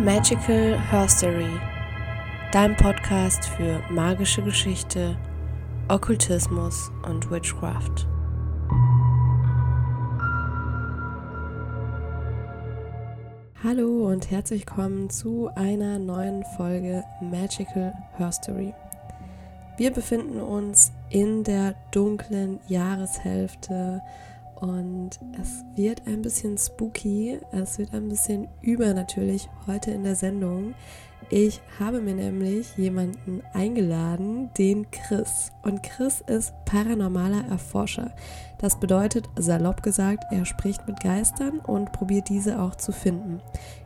Magical Herstory, dein Podcast für magische Geschichte, Okkultismus und Witchcraft. Hallo und herzlich willkommen zu einer neuen Folge Magical Herstory. Wir befinden uns in der dunklen Jahreshälfte und es wird ein bisschen spooky, es wird ein bisschen übernatürlich heute in der Sendung. Ich habe mir nämlich jemanden eingeladen, den Chris. Und Chris ist paranormaler Erforscher. Das bedeutet, salopp gesagt, er spricht mit Geistern und probiert diese auch zu finden.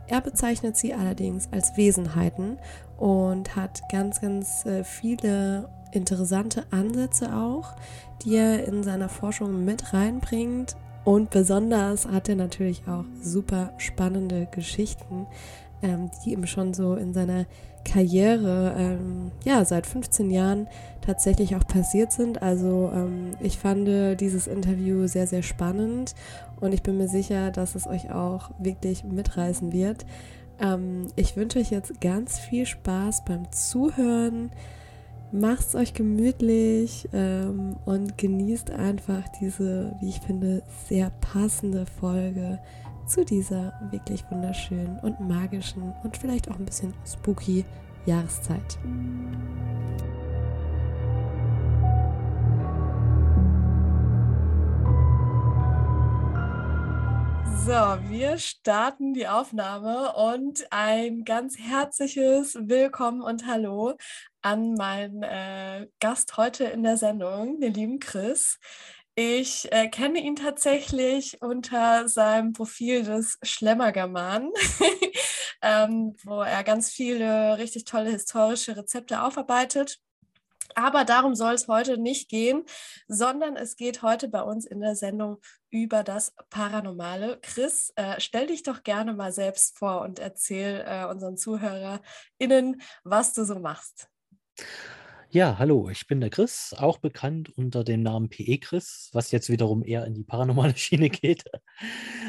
Er bezeichnet sie allerdings als Wesenheiten und hat ganz, ganz äh, viele interessante Ansätze auch, die er in seiner Forschung mit reinbringt. Und besonders hat er natürlich auch super spannende Geschichten, ähm, die ihm schon so in seiner Karriere, ähm, ja, seit 15 Jahren tatsächlich auch passiert sind. Also ähm, ich fand dieses Interview sehr, sehr spannend und ich bin mir sicher, dass es euch auch wirklich mitreißen wird. Ähm, ich wünsche euch jetzt ganz viel Spaß beim Zuhören. Macht's euch gemütlich ähm, und genießt einfach diese, wie ich finde, sehr passende Folge zu dieser wirklich wunderschönen und magischen und vielleicht auch ein bisschen spooky Jahreszeit. So, wir starten die Aufnahme und ein ganz herzliches Willkommen und Hallo an meinen äh, Gast heute in der Sendung, den lieben Chris. Ich äh, kenne ihn tatsächlich unter seinem Profil des Schlemmergerman, ähm, wo er ganz viele richtig tolle historische Rezepte aufarbeitet. Aber darum soll es heute nicht gehen, sondern es geht heute bei uns in der Sendung über das Paranormale. Chris, äh, stell dich doch gerne mal selbst vor und erzähl äh, unseren ZuhörerInnen, was du so machst. Ja, hallo, ich bin der Chris, auch bekannt unter dem Namen PE Chris, was jetzt wiederum eher in die paranormale Schiene geht.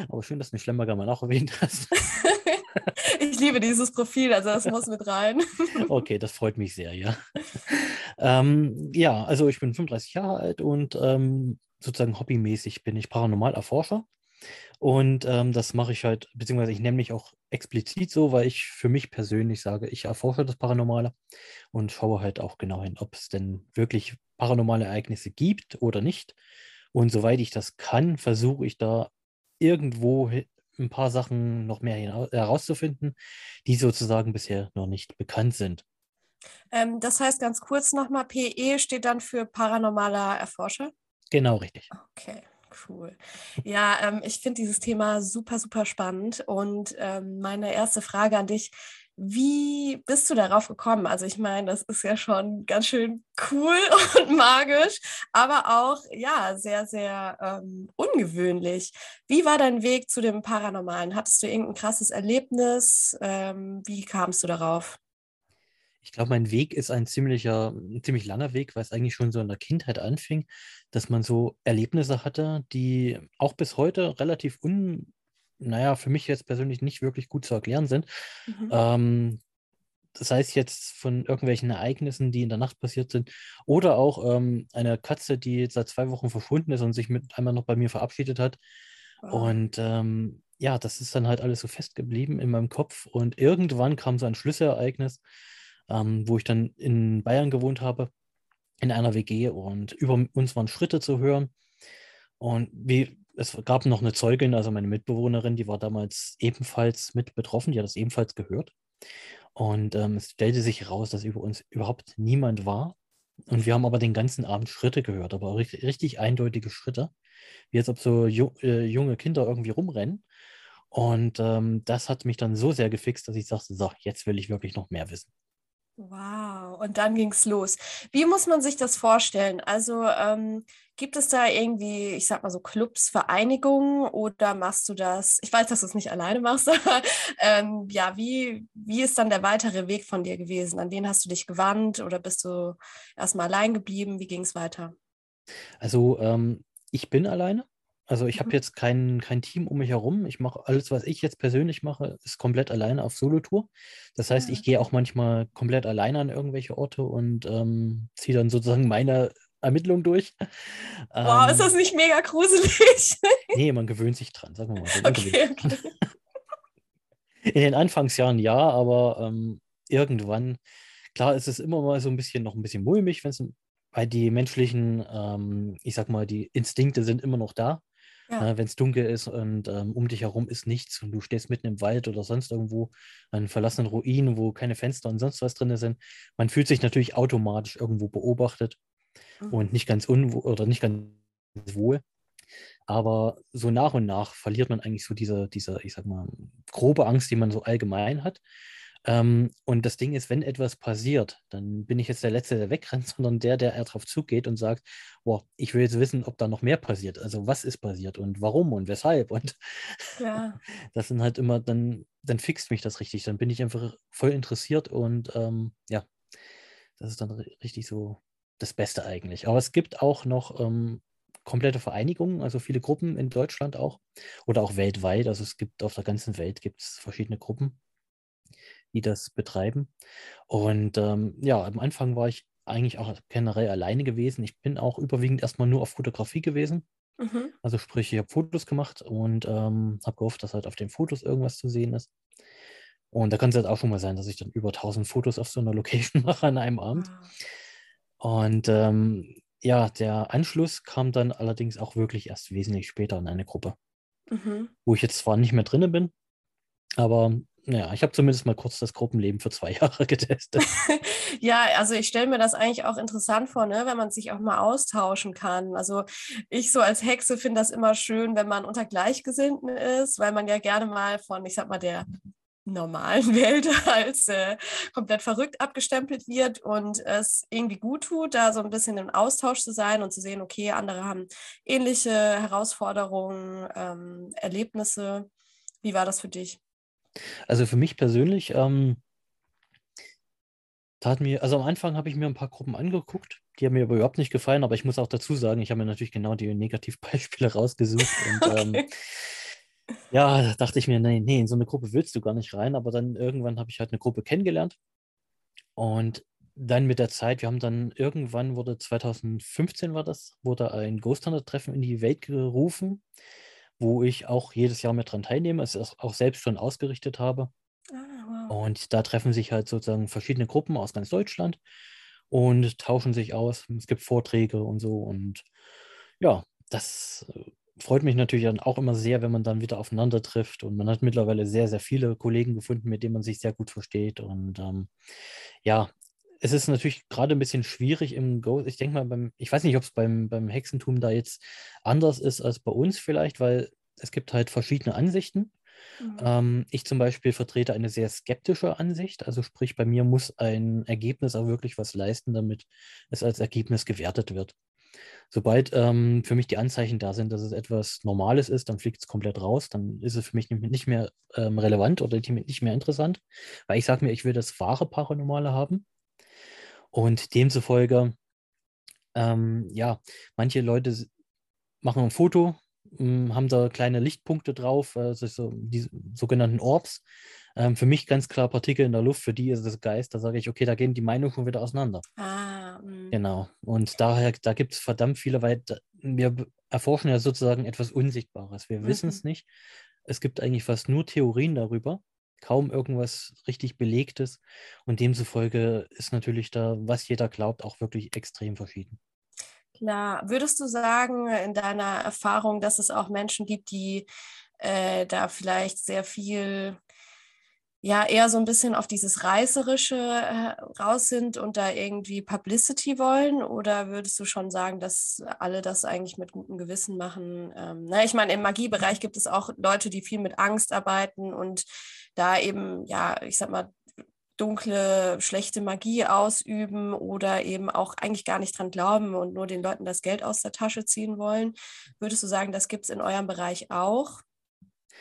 Aber schön, dass du Schlemmerger mal auch erwähnt hast. ich liebe dieses Profil, also das muss mit rein. okay, das freut mich sehr, ja. Ähm, ja, also ich bin 35 Jahre alt und ähm, sozusagen hobbymäßig bin ich Paranormalerforscher. Und ähm, das mache ich halt, beziehungsweise ich nenne mich auch explizit so, weil ich für mich persönlich sage, ich erforsche das Paranormale und schaue halt auch genau hin, ob es denn wirklich paranormale Ereignisse gibt oder nicht. Und soweit ich das kann, versuche ich da irgendwo ein paar Sachen noch mehr herauszufinden, die sozusagen bisher noch nicht bekannt sind. Ähm, das heißt ganz kurz nochmal, PE steht dann für paranormaler Erforscher? Genau, richtig. Okay. Cool. Ja, ähm, ich finde dieses Thema super, super spannend. Und ähm, meine erste Frage an dich, wie bist du darauf gekommen? Also ich meine, das ist ja schon ganz schön cool und magisch, aber auch ja sehr, sehr ähm, ungewöhnlich. Wie war dein Weg zu dem Paranormalen? Hattest du irgendein krasses Erlebnis? Ähm, wie kamst du darauf? Ich glaube, mein Weg ist ein ziemlicher, ein ziemlich langer Weg, weil es eigentlich schon so in der Kindheit anfing, dass man so Erlebnisse hatte, die auch bis heute relativ un, naja, für mich jetzt persönlich nicht wirklich gut zu erklären sind. Mhm. Ähm, das heißt jetzt von irgendwelchen Ereignissen, die in der Nacht passiert sind, oder auch ähm, eine Katze, die seit zwei Wochen verschwunden ist und sich mit einmal noch bei mir verabschiedet hat. Wow. Und ähm, ja, das ist dann halt alles so festgeblieben in meinem Kopf. Und irgendwann kam so ein Schlüsselereignis, ähm, wo ich dann in Bayern gewohnt habe, in einer WG und über uns waren Schritte zu hören. Und wie, es gab noch eine Zeugin, also meine Mitbewohnerin, die war damals ebenfalls mit betroffen, die hat das ebenfalls gehört. Und ähm, es stellte sich heraus, dass über uns überhaupt niemand war. Und wir haben aber den ganzen Abend Schritte gehört, aber richtig, richtig eindeutige Schritte, wie als ob so ju äh, junge Kinder irgendwie rumrennen. Und ähm, das hat mich dann so sehr gefixt, dass ich sagte, so, jetzt will ich wirklich noch mehr wissen. Wow, und dann ging es los. Wie muss man sich das vorstellen? Also ähm, gibt es da irgendwie, ich sag mal so Clubs, Vereinigungen oder machst du das? Ich weiß, dass du es nicht alleine machst, aber ähm, ja, wie, wie ist dann der weitere Weg von dir gewesen? An wen hast du dich gewandt oder bist du erstmal allein geblieben? Wie ging es weiter? Also ähm, ich bin alleine. Also ich habe Mhm. jetzt kein, kein Team um mich herum. Ich mache alles, was ich jetzt persönlich mache, ist komplett alleine auf Solotour. Das heißt, Ah, ich gehe auch manchmal komplett alleine an irgendwelche Orte und ähm, ziehe dann sozusagen meine Ermittlung durch. Wow, ist das Ähm, nicht mega gruselig? nee, man gewöhnt sich dran, sagen wir mal so. Okay, okay. In den Anfangsjahren ja, aber ähm, irgendwann, klar ist es immer mal so ein bisschen noch ein bisschen mulmig, wenn es, weil die menschlichen, ähm, ich sag mal, die Instinkte sind immer noch da. Ja. Äh, wenn es dunkel ist und ähm, um dich herum ist nichts und du stehst mitten im Wald oder sonst irgendwo an verlassenen Ruinen, wo keine Fenster und sonst was drin sind, man fühlt sich natürlich automatisch irgendwo beobachtet und Mhm. nicht ganz unwohl oder nicht ganz wohl. Aber so nach und nach verliert man eigentlich so diese, diese, ich sag mal, grobe Angst, die man so allgemein hat. Ähm, und das Ding ist, wenn etwas passiert, dann bin ich jetzt der Letzte, der wegrennt, sondern der, der eher drauf zugeht und sagt, boah, ich will jetzt wissen, ob da noch mehr passiert. Also was ist passiert und warum und weshalb. Und Klar. das sind halt immer, dann, dann fixt mich das richtig. Dann bin ich einfach voll interessiert und ähm, ja, das ist dann ri- richtig so das Beste eigentlich. Aber es gibt auch noch ähm, komplette Vereinigungen, also viele Gruppen in Deutschland auch oder auch weltweit. Also es gibt auf der ganzen Welt gibt es verschiedene Gruppen, die das betreiben. Und ähm, ja, am Anfang war ich eigentlich auch generell alleine gewesen. Ich bin auch überwiegend erstmal nur auf Fotografie gewesen. Mhm. Also sprich, ich habe Fotos gemacht und ähm, habe gehofft, dass halt auf den Fotos irgendwas zu sehen ist. Und da kann es halt auch schon mal sein, dass ich dann über 1000 Fotos auf so einer Location mache an einem Abend. Wow. Und ähm, ja, der Anschluss kam dann allerdings auch wirklich erst wesentlich später in eine Gruppe, Mhm. wo ich jetzt zwar nicht mehr drinne bin, aber naja, ich habe zumindest mal kurz das Gruppenleben für zwei Jahre getestet. Ja, also ich stelle mir das eigentlich auch interessant vor, ne, wenn man sich auch mal austauschen kann. Also ich so als Hexe finde das immer schön, wenn man unter Gleichgesinnten ist, weil man ja gerne mal von, ich sag mal, der normalen Welt als äh, komplett verrückt abgestempelt wird und es irgendwie gut tut, da so ein bisschen im Austausch zu sein und zu sehen, okay, andere haben ähnliche Herausforderungen, ähm, Erlebnisse. Wie war das für dich? Also für mich persönlich ähm, tat mir, also am Anfang habe ich mir ein paar Gruppen angeguckt, die haben mir aber überhaupt nicht gefallen, aber ich muss auch dazu sagen, ich habe mir natürlich genau die Negativbeispiele rausgesucht und ähm, Okay. ja, da dachte ich mir, nee, nee, in so eine Gruppe willst du gar nicht rein, aber dann irgendwann habe ich halt eine Gruppe kennengelernt. Und dann mit der Zeit, wir haben dann irgendwann wurde 2015 war das, wurde ein Ghost Hunter Treffen in die Welt gerufen, wo ich auch jedes Jahr mit dran teilnehme, es ist auch selbst schon ausgerichtet habe. Ah, wow. Und da treffen sich halt sozusagen verschiedene Gruppen aus ganz Deutschland und tauschen sich aus. Es gibt Vorträge und so. Und ja, das äh, freut mich natürlich dann auch immer sehr, wenn man dann wieder aufeinander trifft. Und man hat mittlerweile sehr, sehr viele Kollegen gefunden, mit denen man sich sehr gut versteht. Und ähm, ja, es ist natürlich gerade ein bisschen schwierig im Go. Ich denke mal, beim, ich weiß nicht, ob es beim, beim Hexentum da jetzt anders ist als bei uns vielleicht, weil es gibt halt verschiedene Ansichten. Mhm. Ähm, ich zum Beispiel vertrete eine sehr skeptische Ansicht. Also sprich, bei mir muss ein Ergebnis auch wirklich was leisten, damit es als Ergebnis gewertet wird. Sobald ähm, für mich die Anzeichen da sind, dass es etwas Normales ist, dann fliegt es komplett raus. Dann ist es für mich nicht mehr- ähm, relevant oder nicht mehr interessant, weil ich sage mir, ich will das wahre Paranormale haben. Und demzufolge, ähm, ja, manche Leute machen ein Foto, m, haben da kleine Lichtpunkte drauf, also so die sogenannten Orbs. Ähm, für mich ganz klar Partikel in der Luft, für die ist es Geist. Da sage ich, okay, da gehen die Meinungen schon wieder auseinander. Ah, mm. Genau. Und daher, da gibt es verdammt viele, weil wir erforschen ja sozusagen etwas Unsichtbares. Wir wissen es Mhm. nicht. Es gibt eigentlich fast nur Theorien darüber, kaum irgendwas richtig Belegtes. Und demzufolge ist natürlich da, was jeder glaubt, auch wirklich extrem verschieden. Klar. Würdest du sagen, in deiner Erfahrung, dass es auch Menschen gibt, die äh, da vielleicht sehr viel, ja, eher so ein bisschen auf dieses Reißerische äh, raus sind und da irgendwie Publicity wollen? Oder würdest du schon sagen, dass alle das eigentlich mit gutem Gewissen machen? Ähm, na, ich meine, im Magiebereich gibt es auch Leute, die viel mit Angst arbeiten und da eben, ja, ich sag mal, dunkle, schlechte Magie ausüben oder eben auch eigentlich gar nicht dran glauben und nur den Leuten das Geld aus der Tasche ziehen wollen. Würdest du sagen, das gibt es in eurem Bereich auch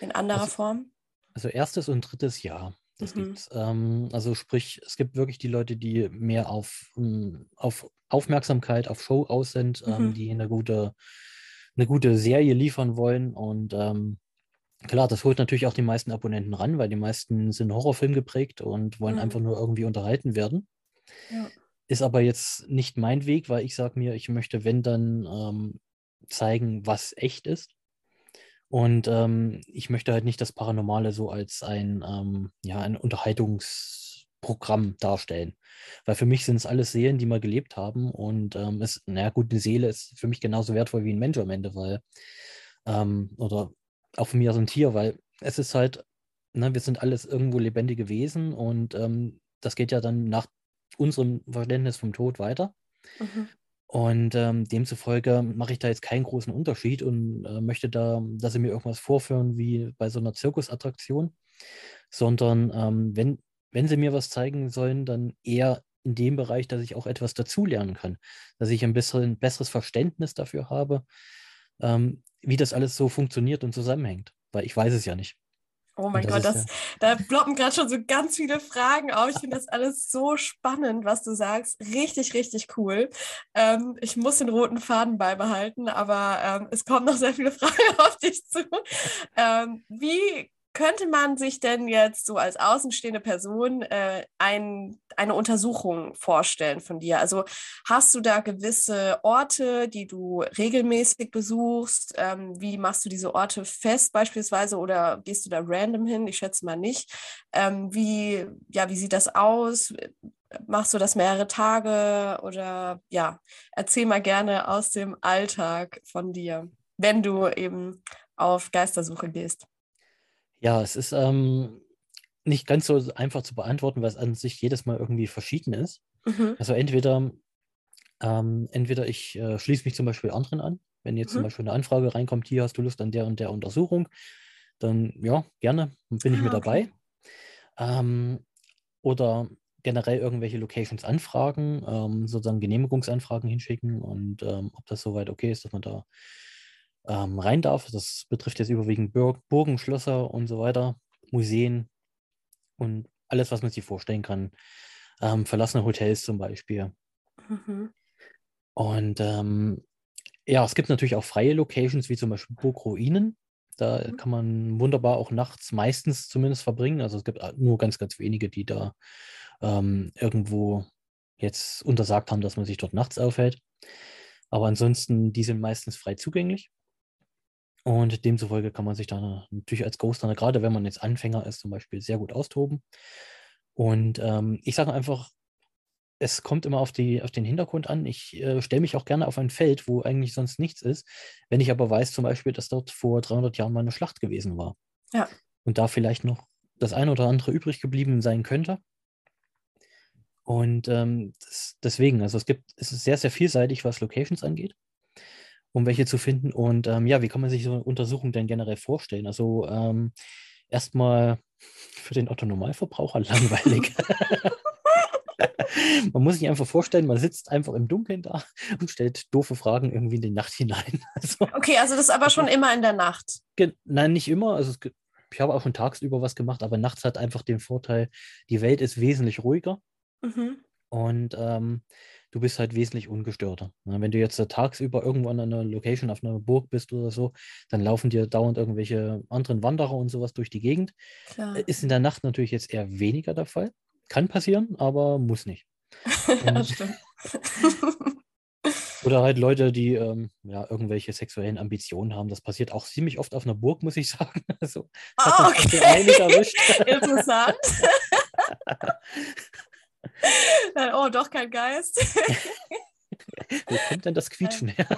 in anderer Also, Form? Also erstes und drittes Jahr, das Mhm. gibt's. Ähm, also sprich, es gibt wirklich die Leute, die mehr auf, ähm, auf Aufmerksamkeit, auf Show aus sind, ähm, Mhm. die eine gute eine gute Serie liefern wollen. Und ähm, klar, das holt natürlich auch die meisten Abonnenten ran, weil die meisten sind Horrorfilm geprägt und wollen Mhm. einfach nur irgendwie unterhalten werden. Ja. Ist aber jetzt nicht mein Weg, weil ich sage mir, ich möchte, wenn dann ähm, zeigen, was echt ist. Und ähm, ich möchte halt nicht das Paranormale so als ein, ähm, ja, ein Unterhaltungsprogramm darstellen. Weil für mich sind es alles Seelen, die mal gelebt haben. Und ähm, es, naja, gut, eine Seele ist für mich genauso wertvoll wie ein Mensch am Ende, weil, ähm, oder auch für mich als ein Tier, weil es ist halt, ne, wir sind alles irgendwo lebendige Wesen und ähm, das geht ja dann nach unserem Verständnis vom Tod weiter. Mhm. Und ähm, demzufolge mache ich da jetzt keinen großen Unterschied und äh, möchte da, dass sie mir irgendwas vorführen wie bei so einer Zirkusattraktion, sondern ähm, wenn, wenn sie mir was zeigen sollen, dann eher in dem Bereich, dass ich auch etwas dazulernen kann, dass ich ein bisschen besseres Verständnis dafür habe, ähm, wie das alles so funktioniert und zusammenhängt, weil ich weiß es ja nicht. Oh mein das Gott, das, da ploppen gerade schon so ganz viele Fragen auf. Ich finde das alles so spannend, was du sagst. Richtig, richtig cool. Ähm, ich muss den roten Faden beibehalten, aber ähm, es kommen noch sehr viele Fragen auf dich zu. Ähm, wie könnte man sich denn jetzt so als außenstehende Person äh, ein, eine Untersuchung vorstellen von dir? Also hast du da gewisse Orte, die du regelmäßig besuchst? Ähm, wie machst du diese Orte fest beispielsweise oder gehst du da random hin? Ich schätze mal nicht. Ähm, wie, ja, wie sieht das aus? Machst du das mehrere Tage oder ja, erzähl mal gerne aus dem Alltag von dir, wenn du eben auf Geistersuche gehst. Ja, es ist ähm, nicht ganz so einfach zu beantworten, weil es an sich jedes Mal irgendwie verschieden ist. Mhm. Also entweder, ähm, entweder ich äh, schließe mich zum Beispiel anderen an, wenn jetzt zum Mhm. Beispiel eine Anfrage reinkommt, hier hast du Lust an der und der Untersuchung, dann ja, gerne, bin ich Ah, mit okay. dabei. Ähm, oder generell irgendwelche Locations anfragen, ähm, sozusagen Genehmigungsanfragen hinschicken und ähm, ob das soweit okay ist, dass man da ähm, rein darf. Das betrifft jetzt überwiegend Bur Burgen, Schlösser und so weiter, Museen und alles, was man sich vorstellen kann. Ähm, verlassene Hotels zum Beispiel. Mhm. Und ähm, ja, es gibt natürlich auch freie Locations, wie zum Beispiel Burgruinen. Da Mhm. kann man wunderbar auch nachts meistens zumindest verbringen. Also es gibt äh, nur ganz, ganz wenige, die da ähm, irgendwo jetzt untersagt haben, dass man sich dort nachts aufhält. Aber ansonsten, die sind meistens frei zugänglich. Und demzufolge kann man sich da natürlich als Ghost-Runner, gerade wenn man jetzt Anfänger ist, zum Beispiel sehr gut austoben. Und ähm, ich sage einfach, es kommt immer auf, die, auf den Hintergrund an. Ich äh, stelle mich auch gerne auf ein Feld, wo eigentlich sonst nichts ist. Wenn ich aber weiß, zum Beispiel, dass dort vor 300 Jahren mal eine Schlacht gewesen war. Ja. Und da vielleicht noch das eine oder andere übrig geblieben sein könnte. Und ähm, das, deswegen, also es gibt, es ist sehr, sehr vielseitig, was Locations angeht, um welche zu finden. Und ähm, ja, wie kann man sich so eine Untersuchung denn generell vorstellen? Also ähm, erstmal für den Otto-Normalverbraucher langweilig. man muss sich einfach vorstellen, man sitzt einfach im Dunkeln da und stellt doofe Fragen irgendwie in die Nacht hinein. Also, Okay, also das ist aber schon immer in der Nacht. nein, nicht immer. Also ich habe auch schon tagsüber was gemacht, aber nachts hat einfach den Vorteil, die Welt ist wesentlich ruhiger Mhm. und ähm, du bist halt wesentlich ungestörter. Ne, wenn du jetzt äh, tagsüber irgendwo an einer Location auf einer Burg bist oder so, dann laufen dir dauernd irgendwelche anderen Wanderer und sowas durch die Gegend. Klar. Ist in der Nacht natürlich jetzt eher weniger der Fall. Kann passieren, aber muss nicht. ja, stimmt. Oder halt Leute, die ähm, ja, irgendwelche sexuellen Ambitionen haben. Das passiert auch ziemlich oft auf einer Burg, muss ich sagen. Also, so okay. Interessant. Dann, oh, doch kein Geist. Wo kommt denn das Quietschen her?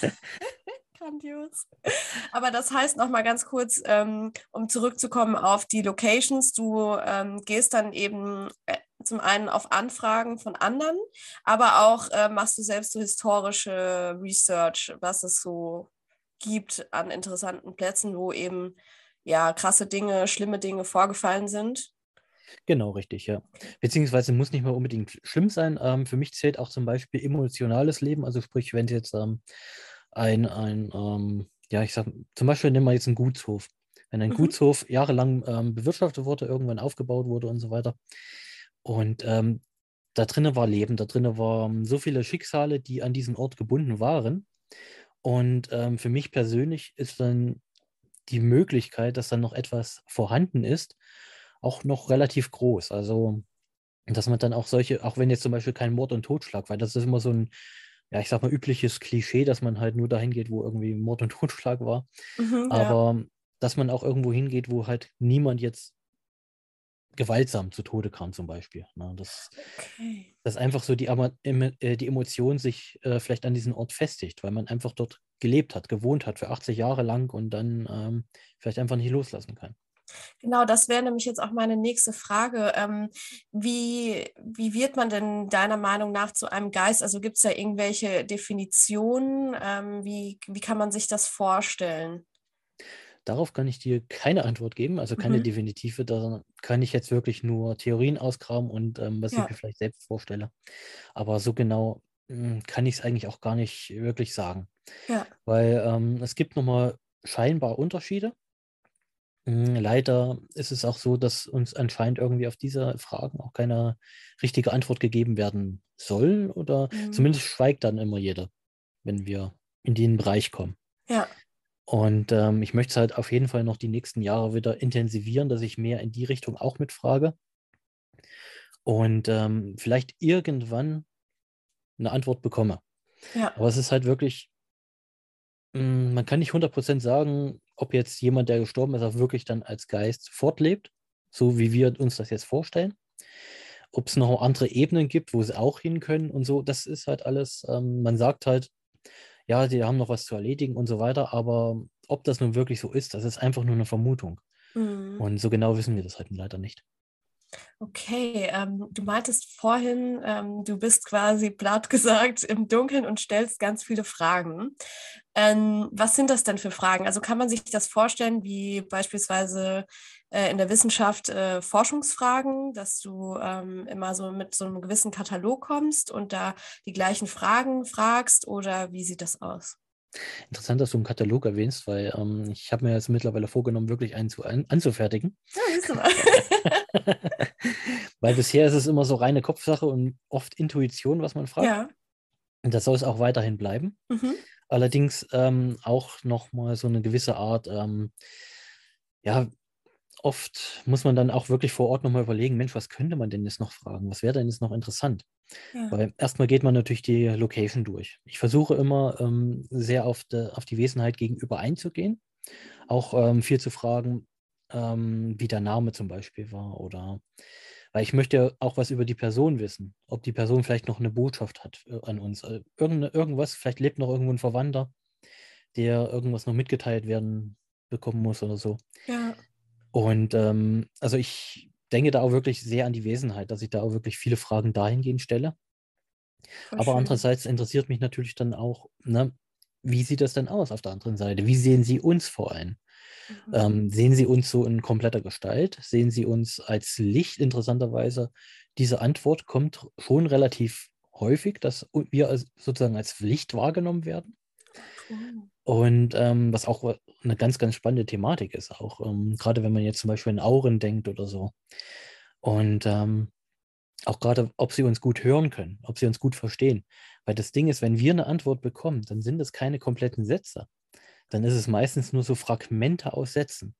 Grandios. Aber das heißt nochmal ganz kurz, ähm, um zurückzukommen auf die Locations, du ähm, gehst dann eben äh, zum einen auf Anfragen von anderen, aber auch äh, machst du selbst so historische Research, was es so gibt an interessanten Plätzen, wo eben ja krasse Dinge, schlimme Dinge vorgefallen sind. Genau, richtig, ja. Beziehungsweise muss nicht mal unbedingt schlimm sein. Ähm, für mich zählt auch zum Beispiel emotionales Leben. Also sprich, wenn jetzt ähm, ein, ein ähm, ja, ich sag, zum Beispiel nehmen wir jetzt einen Gutshof. Wenn ein Mhm. Gutshof jahrelang ähm, bewirtschaftet wurde, irgendwann aufgebaut wurde und so weiter. Und ähm, da drinnen war Leben, da drinnen waren so viele Schicksale, die an diesen Ort gebunden waren. Und ähm, für mich persönlich ist dann die Möglichkeit, dass dann noch etwas vorhanden ist, auch noch relativ groß. Also, dass man dann auch solche, auch wenn jetzt zum Beispiel kein Mord und Totschlag, weil das ist immer so ein, ja, ich sag mal, übliches Klischee, dass man halt nur dahin geht, wo irgendwie Mord und Totschlag war. Mhm, ja. Aber dass man auch irgendwo hingeht, wo halt niemand jetzt gewaltsam zu Tode kam, zum Beispiel. Ne? Das, Okay. dass einfach so die, äh, die Emotion sich äh, vielleicht an diesen Ort festigt, weil man einfach dort gelebt hat, gewohnt hat für 80 Jahre lang und dann ähm, vielleicht einfach nicht loslassen kann. Genau, das wäre nämlich jetzt auch meine nächste Frage. Ähm, wie, wie wird man denn deiner Meinung nach zu einem Geist? Also gibt es da irgendwelche Definitionen? Ähm, wie, wie kann man sich das vorstellen? Darauf kann ich dir keine Antwort geben, also keine Mhm. definitive. Da kann ich jetzt wirklich nur Theorien ausgraben und ähm, was Ja. ich mir vielleicht selbst vorstelle. Aber so genau mh, kann ich es eigentlich auch gar nicht wirklich sagen, Ja. weil ähm, es gibt nochmal scheinbar Unterschiede. Mm, Leider ist es auch so, dass uns anscheinend irgendwie auf diese Fragen auch keine richtige Antwort gegeben werden soll oder Mhm. zumindest schweigt dann immer jeder, wenn wir in den Bereich kommen. Ja. Und ähm, ich möchte es halt auf jeden Fall noch die nächsten Jahre wieder intensivieren, dass ich mehr in die Richtung auch mitfrage und ähm, vielleicht irgendwann eine Antwort bekomme. Ja. Aber es ist halt wirklich, mh, man kann nicht 100% sagen, ob jetzt jemand, der gestorben ist, auch wirklich dann als Geist fortlebt, so wie wir uns das jetzt vorstellen. Ob es noch andere Ebenen gibt, wo sie auch hin können und so, das ist halt alles, ähm, man sagt halt, ja, die haben noch was zu erledigen und so weiter, aber ob das nun wirklich so ist, das ist einfach nur eine Vermutung. Mhm. Und so genau wissen wir das halt leider nicht. Okay, ähm, du meintest vorhin, ähm, du bist quasi platt gesagt im Dunkeln und stellst ganz viele Fragen. Ähm, was sind das denn für Fragen? Also kann man sich das vorstellen wie beispielsweise äh, in der Wissenschaft äh, Forschungsfragen, dass du ähm, immer so mit so einem gewissen Katalog kommst und da die gleichen Fragen fragst oder wie sieht das aus? Interessant, dass du einen Katalog erwähnst, weil ähm, ich habe mir jetzt mittlerweile vorgenommen, wirklich einen zu, an, anzufertigen. Ja, mal. weil bisher ist es immer so reine Kopfsache und oft Intuition, was man fragt. ja. Und das soll es auch weiterhin bleiben. Mhm. Allerdings ähm, auch nochmal so eine gewisse Art, ähm, ja, oft muss man dann auch wirklich vor Ort nochmal überlegen, Mensch, was könnte man denn jetzt noch fragen? Was wäre denn jetzt noch interessant? Ja. Weil erstmal geht man natürlich die Location durch. Ich versuche immer ähm, sehr auf, de, auf die Wesenheit gegenüber einzugehen. Auch ähm, viel zu fragen, ähm, wie der Name zum Beispiel war oder weil ich möchte ja auch was über die Person wissen, ob die Person vielleicht noch eine Botschaft hat äh, an uns. Äh, irgende, irgendwas, vielleicht lebt noch irgendwo ein Verwandter, der irgendwas noch mitgeteilt werden bekommen muss oder so. ja. Und ähm, also ich denke da auch wirklich sehr an die Wesenheit, dass ich da auch wirklich viele Fragen dahingehend stelle. Voll Aber schön. andererseits interessiert mich natürlich dann auch, ne, wie sieht das denn aus auf der anderen Seite? Wie sehen Sie uns vor allem? Mhm. Ähm, sehen Sie uns so in kompletter Gestalt? Sehen Sie uns als Licht? Interessanterweise, diese Antwort kommt schon relativ häufig, dass wir als, sozusagen als Licht wahrgenommen werden. Und ähm, was auch eine ganz, ganz spannende Thematik ist, auch ähm, gerade wenn man jetzt zum Beispiel in Auren denkt oder so. Und ähm, auch gerade, ob sie uns gut hören können, ob sie uns gut verstehen. Weil das Ding ist, wenn wir eine Antwort bekommen, dann sind es keine kompletten Sätze. Dann ist es meistens nur so Fragmente aus Sätzen.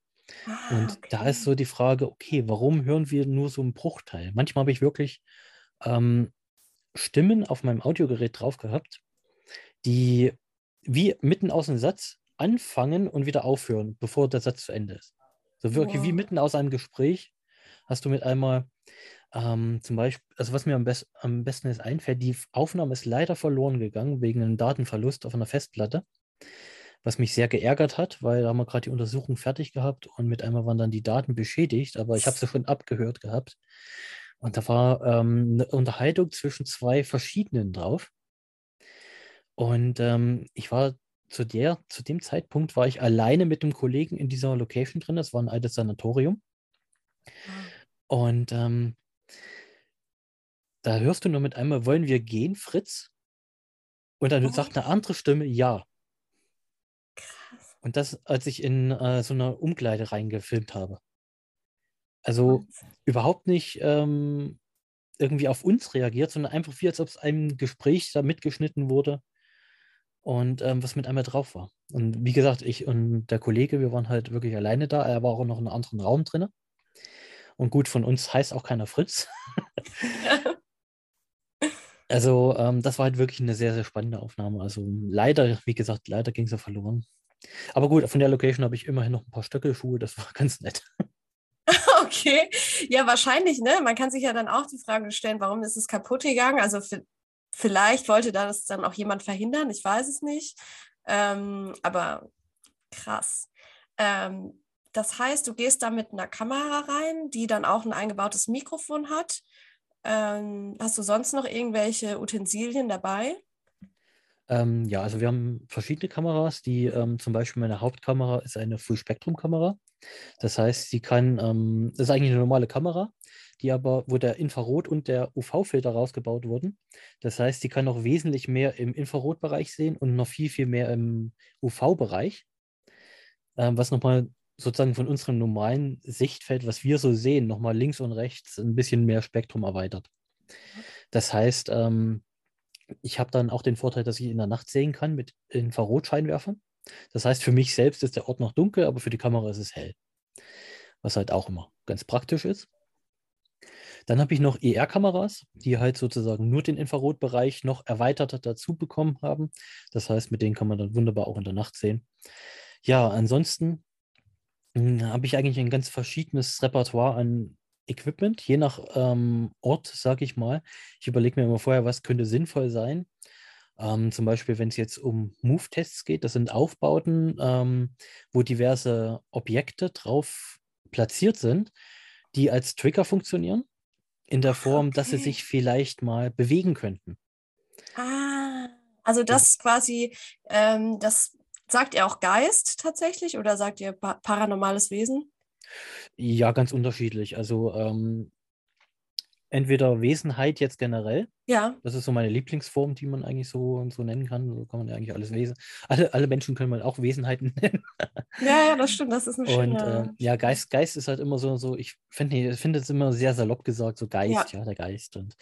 Ah, Und da ist okay. so die Frage, okay, warum hören wir nur so einen Bruchteil? Manchmal habe ich wirklich ähm, Stimmen auf meinem Audiogerät drauf gehabt, die wie mitten aus einem Satz anfangen und wieder aufhören, bevor der Satz zu Ende ist. So wirklich wie Wow. mitten aus einem Gespräch hast du mit einmal ähm, zum Beispiel, also was mir am, best, am besten jetzt einfällt, die Aufnahme ist leider verloren gegangen wegen einem Datenverlust auf einer Festplatte, was mich sehr geärgert hat, weil da haben wir gerade die Untersuchung fertig gehabt und mit einmal waren dann die Daten beschädigt, aber ich habe sie schon abgehört gehabt. Und da war ähm, eine Unterhaltung zwischen zwei verschiedenen drauf. Und ähm, ich war zu der, zu dem Zeitpunkt war ich alleine mit einem Kollegen in dieser Location drin. Das war ein altes Sanatorium. Wow. Und ähm, da hörst du nur mit einmal, wollen wir gehen, Fritz? Und dann Oh. sagt eine andere Stimme, ja. Krass. Und das, als ich in äh, so einer Umkleide reingefilmt habe. Also Wahnsinn. überhaupt nicht ähm, irgendwie auf uns reagiert, sondern einfach wie, als ob es einem Gespräch da mitgeschnitten wurde. Und ähm, was mit einmal drauf war. Und wie gesagt, ich und der Kollege, wir waren halt wirklich alleine da. Er war auch noch in einem anderen Raum drin. Und gut, von uns heißt auch keiner Fritz. also, ähm, das war halt wirklich eine sehr, sehr spannende Aufnahme. Also, leider, wie gesagt, leider ging sie verloren. Aber gut, von der Location habe ich immerhin noch ein paar Stöckelschuhe. Das war ganz nett. Okay, ja, wahrscheinlich, ne? Man kann sich ja dann auch die Frage stellen, warum ist es kaputt gegangen? Also, vielleicht wollte das dann auch jemand verhindern, ich weiß es nicht. Ähm, aber krass. Ähm, das heißt, du gehst da mit einer Kamera rein, die dann auch ein eingebautes Mikrofon hat. Ähm, hast du sonst noch irgendwelche Utensilien dabei? Ähm, ja, also wir haben verschiedene Kameras. Die ähm, zum Beispiel meine Hauptkamera ist eine Full-Spektrum-Kamera. Das heißt, sie kann, ähm, das ist eigentlich eine normale Kamera, die aber, wo der Infrarot- und der UV-Filter rausgebaut wurden. Das heißt, sie kann noch wesentlich mehr im Infrarotbereich sehen und noch viel, viel mehr im UV-Bereich. Ähm, was nochmal sozusagen von unserem normalen Sichtfeld, was wir so sehen, nochmal links und rechts ein bisschen mehr Spektrum erweitert. Das heißt, ähm, ich habe dann auch den Vorteil, dass ich in der Nacht sehen kann mit Infrarotscheinwerfern. Das heißt, für mich selbst ist der Ort noch dunkel, aber für die Kamera ist es hell. Was halt auch immer ganz praktisch ist. Dann habe ich noch ER-Kameras, die halt sozusagen nur den Infrarotbereich noch erweitert dazu bekommen haben. Das heißt, mit denen kann man dann wunderbar auch in der Nacht sehen. Ja, ansonsten hm, habe ich eigentlich ein ganz verschiedenes Repertoire an Equipment, je nach ähm, Ort, sage ich mal. Ich überlege mir immer vorher, was könnte sinnvoll sein. Ähm, zum Beispiel, wenn es jetzt um Move-Tests geht, das sind Aufbauten, ähm, wo diverse Objekte drauf platziert sind, die als Trigger funktionieren, in der Form, okay. dass sie sich vielleicht mal bewegen könnten. Ah, also das quasi, ähm, das sagt ihr auch Geist tatsächlich oder sagt ihr pa paranormales Wesen? Ja, ganz unterschiedlich. Also ähm, entweder Wesenheit jetzt generell. Ja. Das ist so meine Lieblingsform, die man eigentlich so, so nennen kann. So kann man ja eigentlich alles Wesen. Alle, alle Menschen können man auch Wesenheiten nennen. Ja, ja, das stimmt. Das ist ein schöner. Und äh, ja, Geist, Geist ist halt immer so, so ich finde find es immer sehr salopp gesagt, so Geist, ja, ja der Geist. Und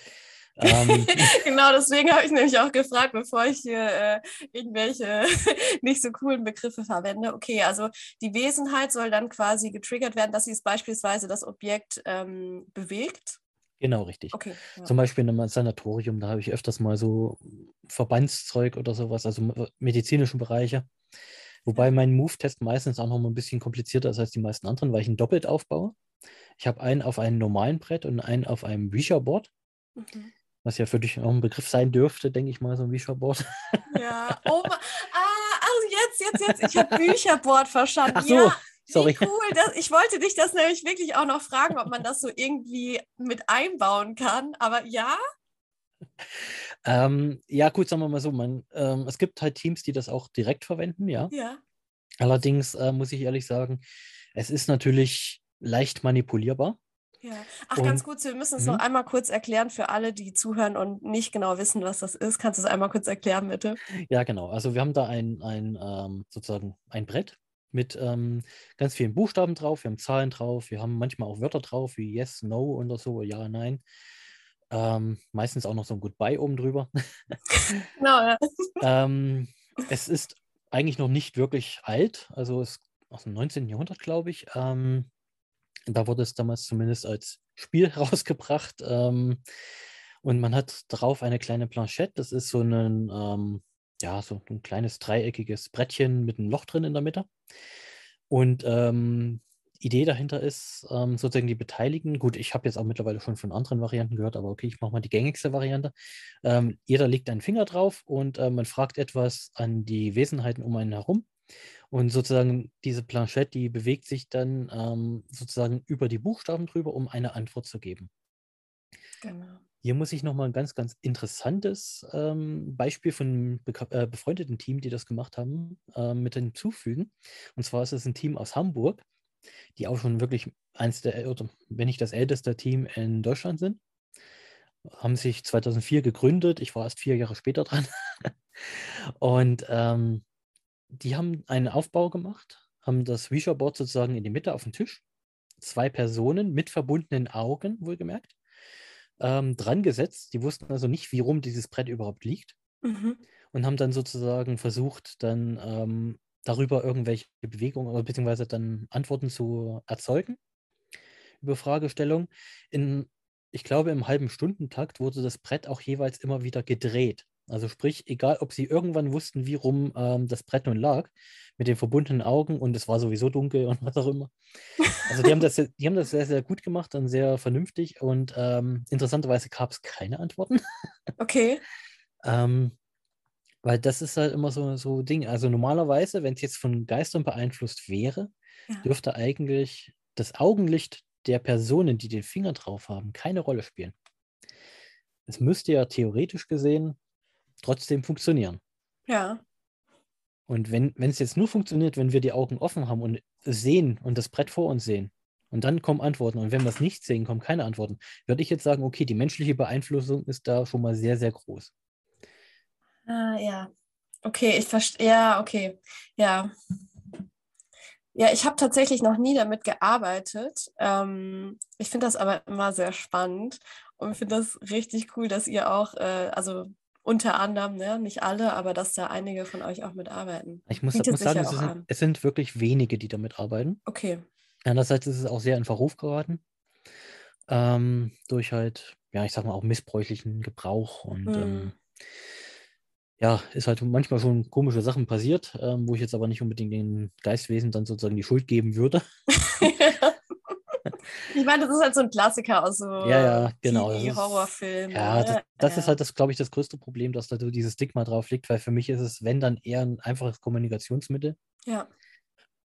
ähm, genau, deswegen habe ich nämlich auch gefragt, bevor ich hier äh, irgendwelche nicht so coolen Begriffe verwende. Okay, also die Wesenheit soll dann quasi getriggert werden, dass sie es beispielsweise das Objekt ähm, bewegt. Genau, richtig. Okay, ja. Zum Beispiel in einem Sanatorium, da habe ich öfters mal so Verbandszeug oder sowas, also medizinische Bereiche. Wobei mein Move-Test meistens auch noch mal ein bisschen komplizierter ist als die meisten anderen, weil ich ihn doppelt aufbaue. Ich habe einen auf einem normalen Brett und einen auf einem Bücherboard. Mhm. Was ja für dich auch ein Begriff sein dürfte, denke ich mal, so ein Bücherboard. Ja, oh, ah, also jetzt, jetzt, jetzt, ich habe Bücherboard verstanden. Ach so. Ja, Sorry. Wie cool. Das, ich wollte dich das nämlich wirklich auch noch fragen, ob man das so irgendwie mit einbauen kann. Aber ja. Ähm, ja, gut, sagen wir mal so. Man, ähm, es gibt halt Teams, die das auch direkt verwenden, ja. Ja. Allerdings äh, muss ich ehrlich sagen, es ist natürlich leicht manipulierbar. Ja. Ach, und, ganz kurz, wir müssen es noch mhm. einmal kurz erklären für alle, die zuhören und nicht genau wissen, was das ist. Kannst du es einmal kurz erklären, bitte? Ja, genau. Also wir haben da ein, ein ähm, sozusagen ein Brett mit ähm, ganz vielen Buchstaben drauf. Wir haben Zahlen drauf, wir haben manchmal auch Wörter drauf, wie Yes, No oder so, Ja, Nein. Ähm, meistens auch noch so ein Goodbye oben drüber. genau, ja. ähm, es ist eigentlich noch nicht wirklich alt, also es ist aus dem 19. Jahrhundert, glaube ich. Ähm, da wurde es damals zumindest als Spiel herausgebracht. Ähm, und man hat drauf eine kleine Planchette. Das ist so ein ähm, ja, so ein kleines dreieckiges Brettchen mit einem Loch drin in der Mitte. Und ähm, Idee dahinter ist ähm, sozusagen die Beteiligten. Gut, ich habe jetzt auch mittlerweile schon von anderen Varianten gehört, aber okay, ich mache mal die gängigste Variante. Ähm, jeder legt einen Finger drauf und äh, man fragt etwas an die Wesenheiten um einen herum. Und sozusagen diese Planchette, die bewegt sich dann ähm, sozusagen über die Buchstaben drüber, um eine Antwort zu geben. Genau. Hier muss ich nochmal ein ganz, ganz interessantes ähm, Beispiel von einem äh, befreundeten Team, die das gemacht haben, äh, mit hinzufügen. Und zwar ist es ein Team aus Hamburg, die auch schon wirklich eins der, oder wenn nicht das älteste Team in Deutschland sind. Haben sich 2004 gegründet. Ich war erst vier Jahre später dran. Und ähm, die haben einen Aufbau gemacht, haben das Ouija-Board sozusagen in die Mitte auf den Tisch. Zwei Personen mit verbundenen Augen, wohlgemerkt ähm, dran gesetzt. Die wussten also nicht, wie rum dieses Brett überhaupt liegt. Mhm. und haben dann sozusagen versucht, dann ähm, darüber irgendwelche Bewegungen oder beziehungsweise dann Antworten zu erzeugen über Fragestellungen. In, ich glaube, im halben Stundentakt wurde das Brett auch jeweils immer wieder gedreht. Also sprich, egal ob sie irgendwann wussten, wie rum ähm, das Brett nun lag, mit den verbundenen Augen und es war sowieso dunkel und was auch immer. Also die haben das, die haben das sehr, sehr gut gemacht und sehr vernünftig und ähm, interessanterweise gab es keine Antworten. Okay. ähm, weil das ist halt immer so, so Ding. Also normalerweise, wenn es jetzt von Geistern beeinflusst wäre, Ja. dürfte eigentlich das Augenlicht der Personen, die den Finger drauf haben, keine Rolle spielen. Es müsste ja theoretisch gesehen trotzdem funktionieren. Ja. Und wenn es jetzt nur funktioniert, wenn wir die Augen offen haben und sehen und das Brett vor uns sehen und dann kommen Antworten und wenn wir es nicht sehen, kommen keine Antworten, würde ich jetzt sagen, okay, die menschliche Beeinflussung ist da schon mal sehr, sehr groß. Ah, ja. Okay, ich verstehe. Ja, okay. Ja. Ja, ich habe tatsächlich noch nie damit gearbeitet. Ähm, ich finde das aber immer sehr spannend und finde das richtig cool, dass ihr auch, äh, also unter anderem, ne, nicht alle, aber dass da einige von euch auch mitarbeiten. Ich muss, muss sagen, es sind, es sind wirklich wenige, die damit arbeiten. Okay. Andererseits ist es auch sehr in Verruf geraten. Ähm, durch halt, ja, ich sag mal, auch missbräuchlichen Gebrauch und Hm. ähm, ja, ist halt manchmal schon komische Sachen passiert, ähm, wo ich jetzt aber nicht unbedingt den Geistwesen dann sozusagen die Schuld geben würde. ich meine, das ist halt so ein Klassiker aus so Ja, ja, genau, das ist- Horrorfilmen. Ja, das, ne? das Ja. ist halt das, glaube ich, das größte Problem, dass da so dieses Stigma drauf liegt, weil für mich ist es, wenn dann eher ein einfaches Kommunikationsmittel. Ja.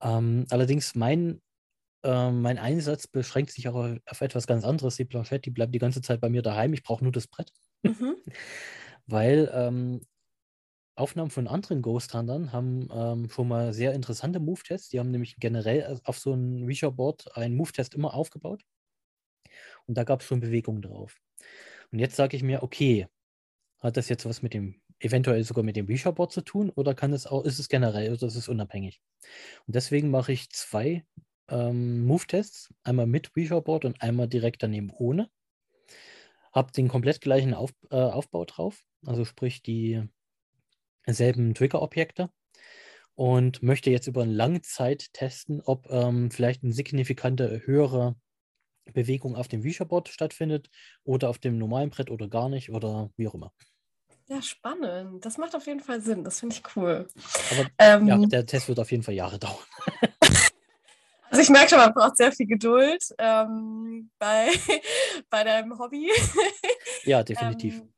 Ähm, allerdings mein, ähm, mein Einsatz beschränkt sich auch auf, auf etwas ganz anderes. Die Planchette, die bleibt die ganze Zeit bei mir daheim. Ich brauche nur das Brett, Mhm. weil ähm, Aufnahmen von anderen Ghost Huntern haben ähm, schon mal sehr interessante Move-Tests. Die haben nämlich generell auf so einem Reacher-Board einen Move-Test immer aufgebaut. Und da gab es schon Bewegungen drauf. Und jetzt sage ich mir, okay, hat das jetzt was mit dem, eventuell sogar mit dem Reacher-Board zu tun oder kann es auch, ist es generell oder ist es unabhängig? Und deswegen mache ich zwei ähm, Move-Tests, einmal mit Reacher-Board und einmal direkt daneben ohne. Habe den komplett gleichen Auf, äh, Aufbau drauf, also sprich die selben Trigger-Objekte und möchte jetzt über eine lange Zeit testen, ob ähm, vielleicht eine signifikante höhere Bewegung auf dem Reacher-Board stattfindet oder auf dem normalen Brett oder gar nicht oder wie auch immer. Ja, spannend. Das macht auf jeden Fall Sinn. Das finde ich cool. Aber Ähm, ja, der Test wird auf jeden Fall Jahre dauern. Also ich merke schon, man braucht sehr viel Geduld ähm, bei, bei deinem Hobby. Ja, definitiv. Ähm,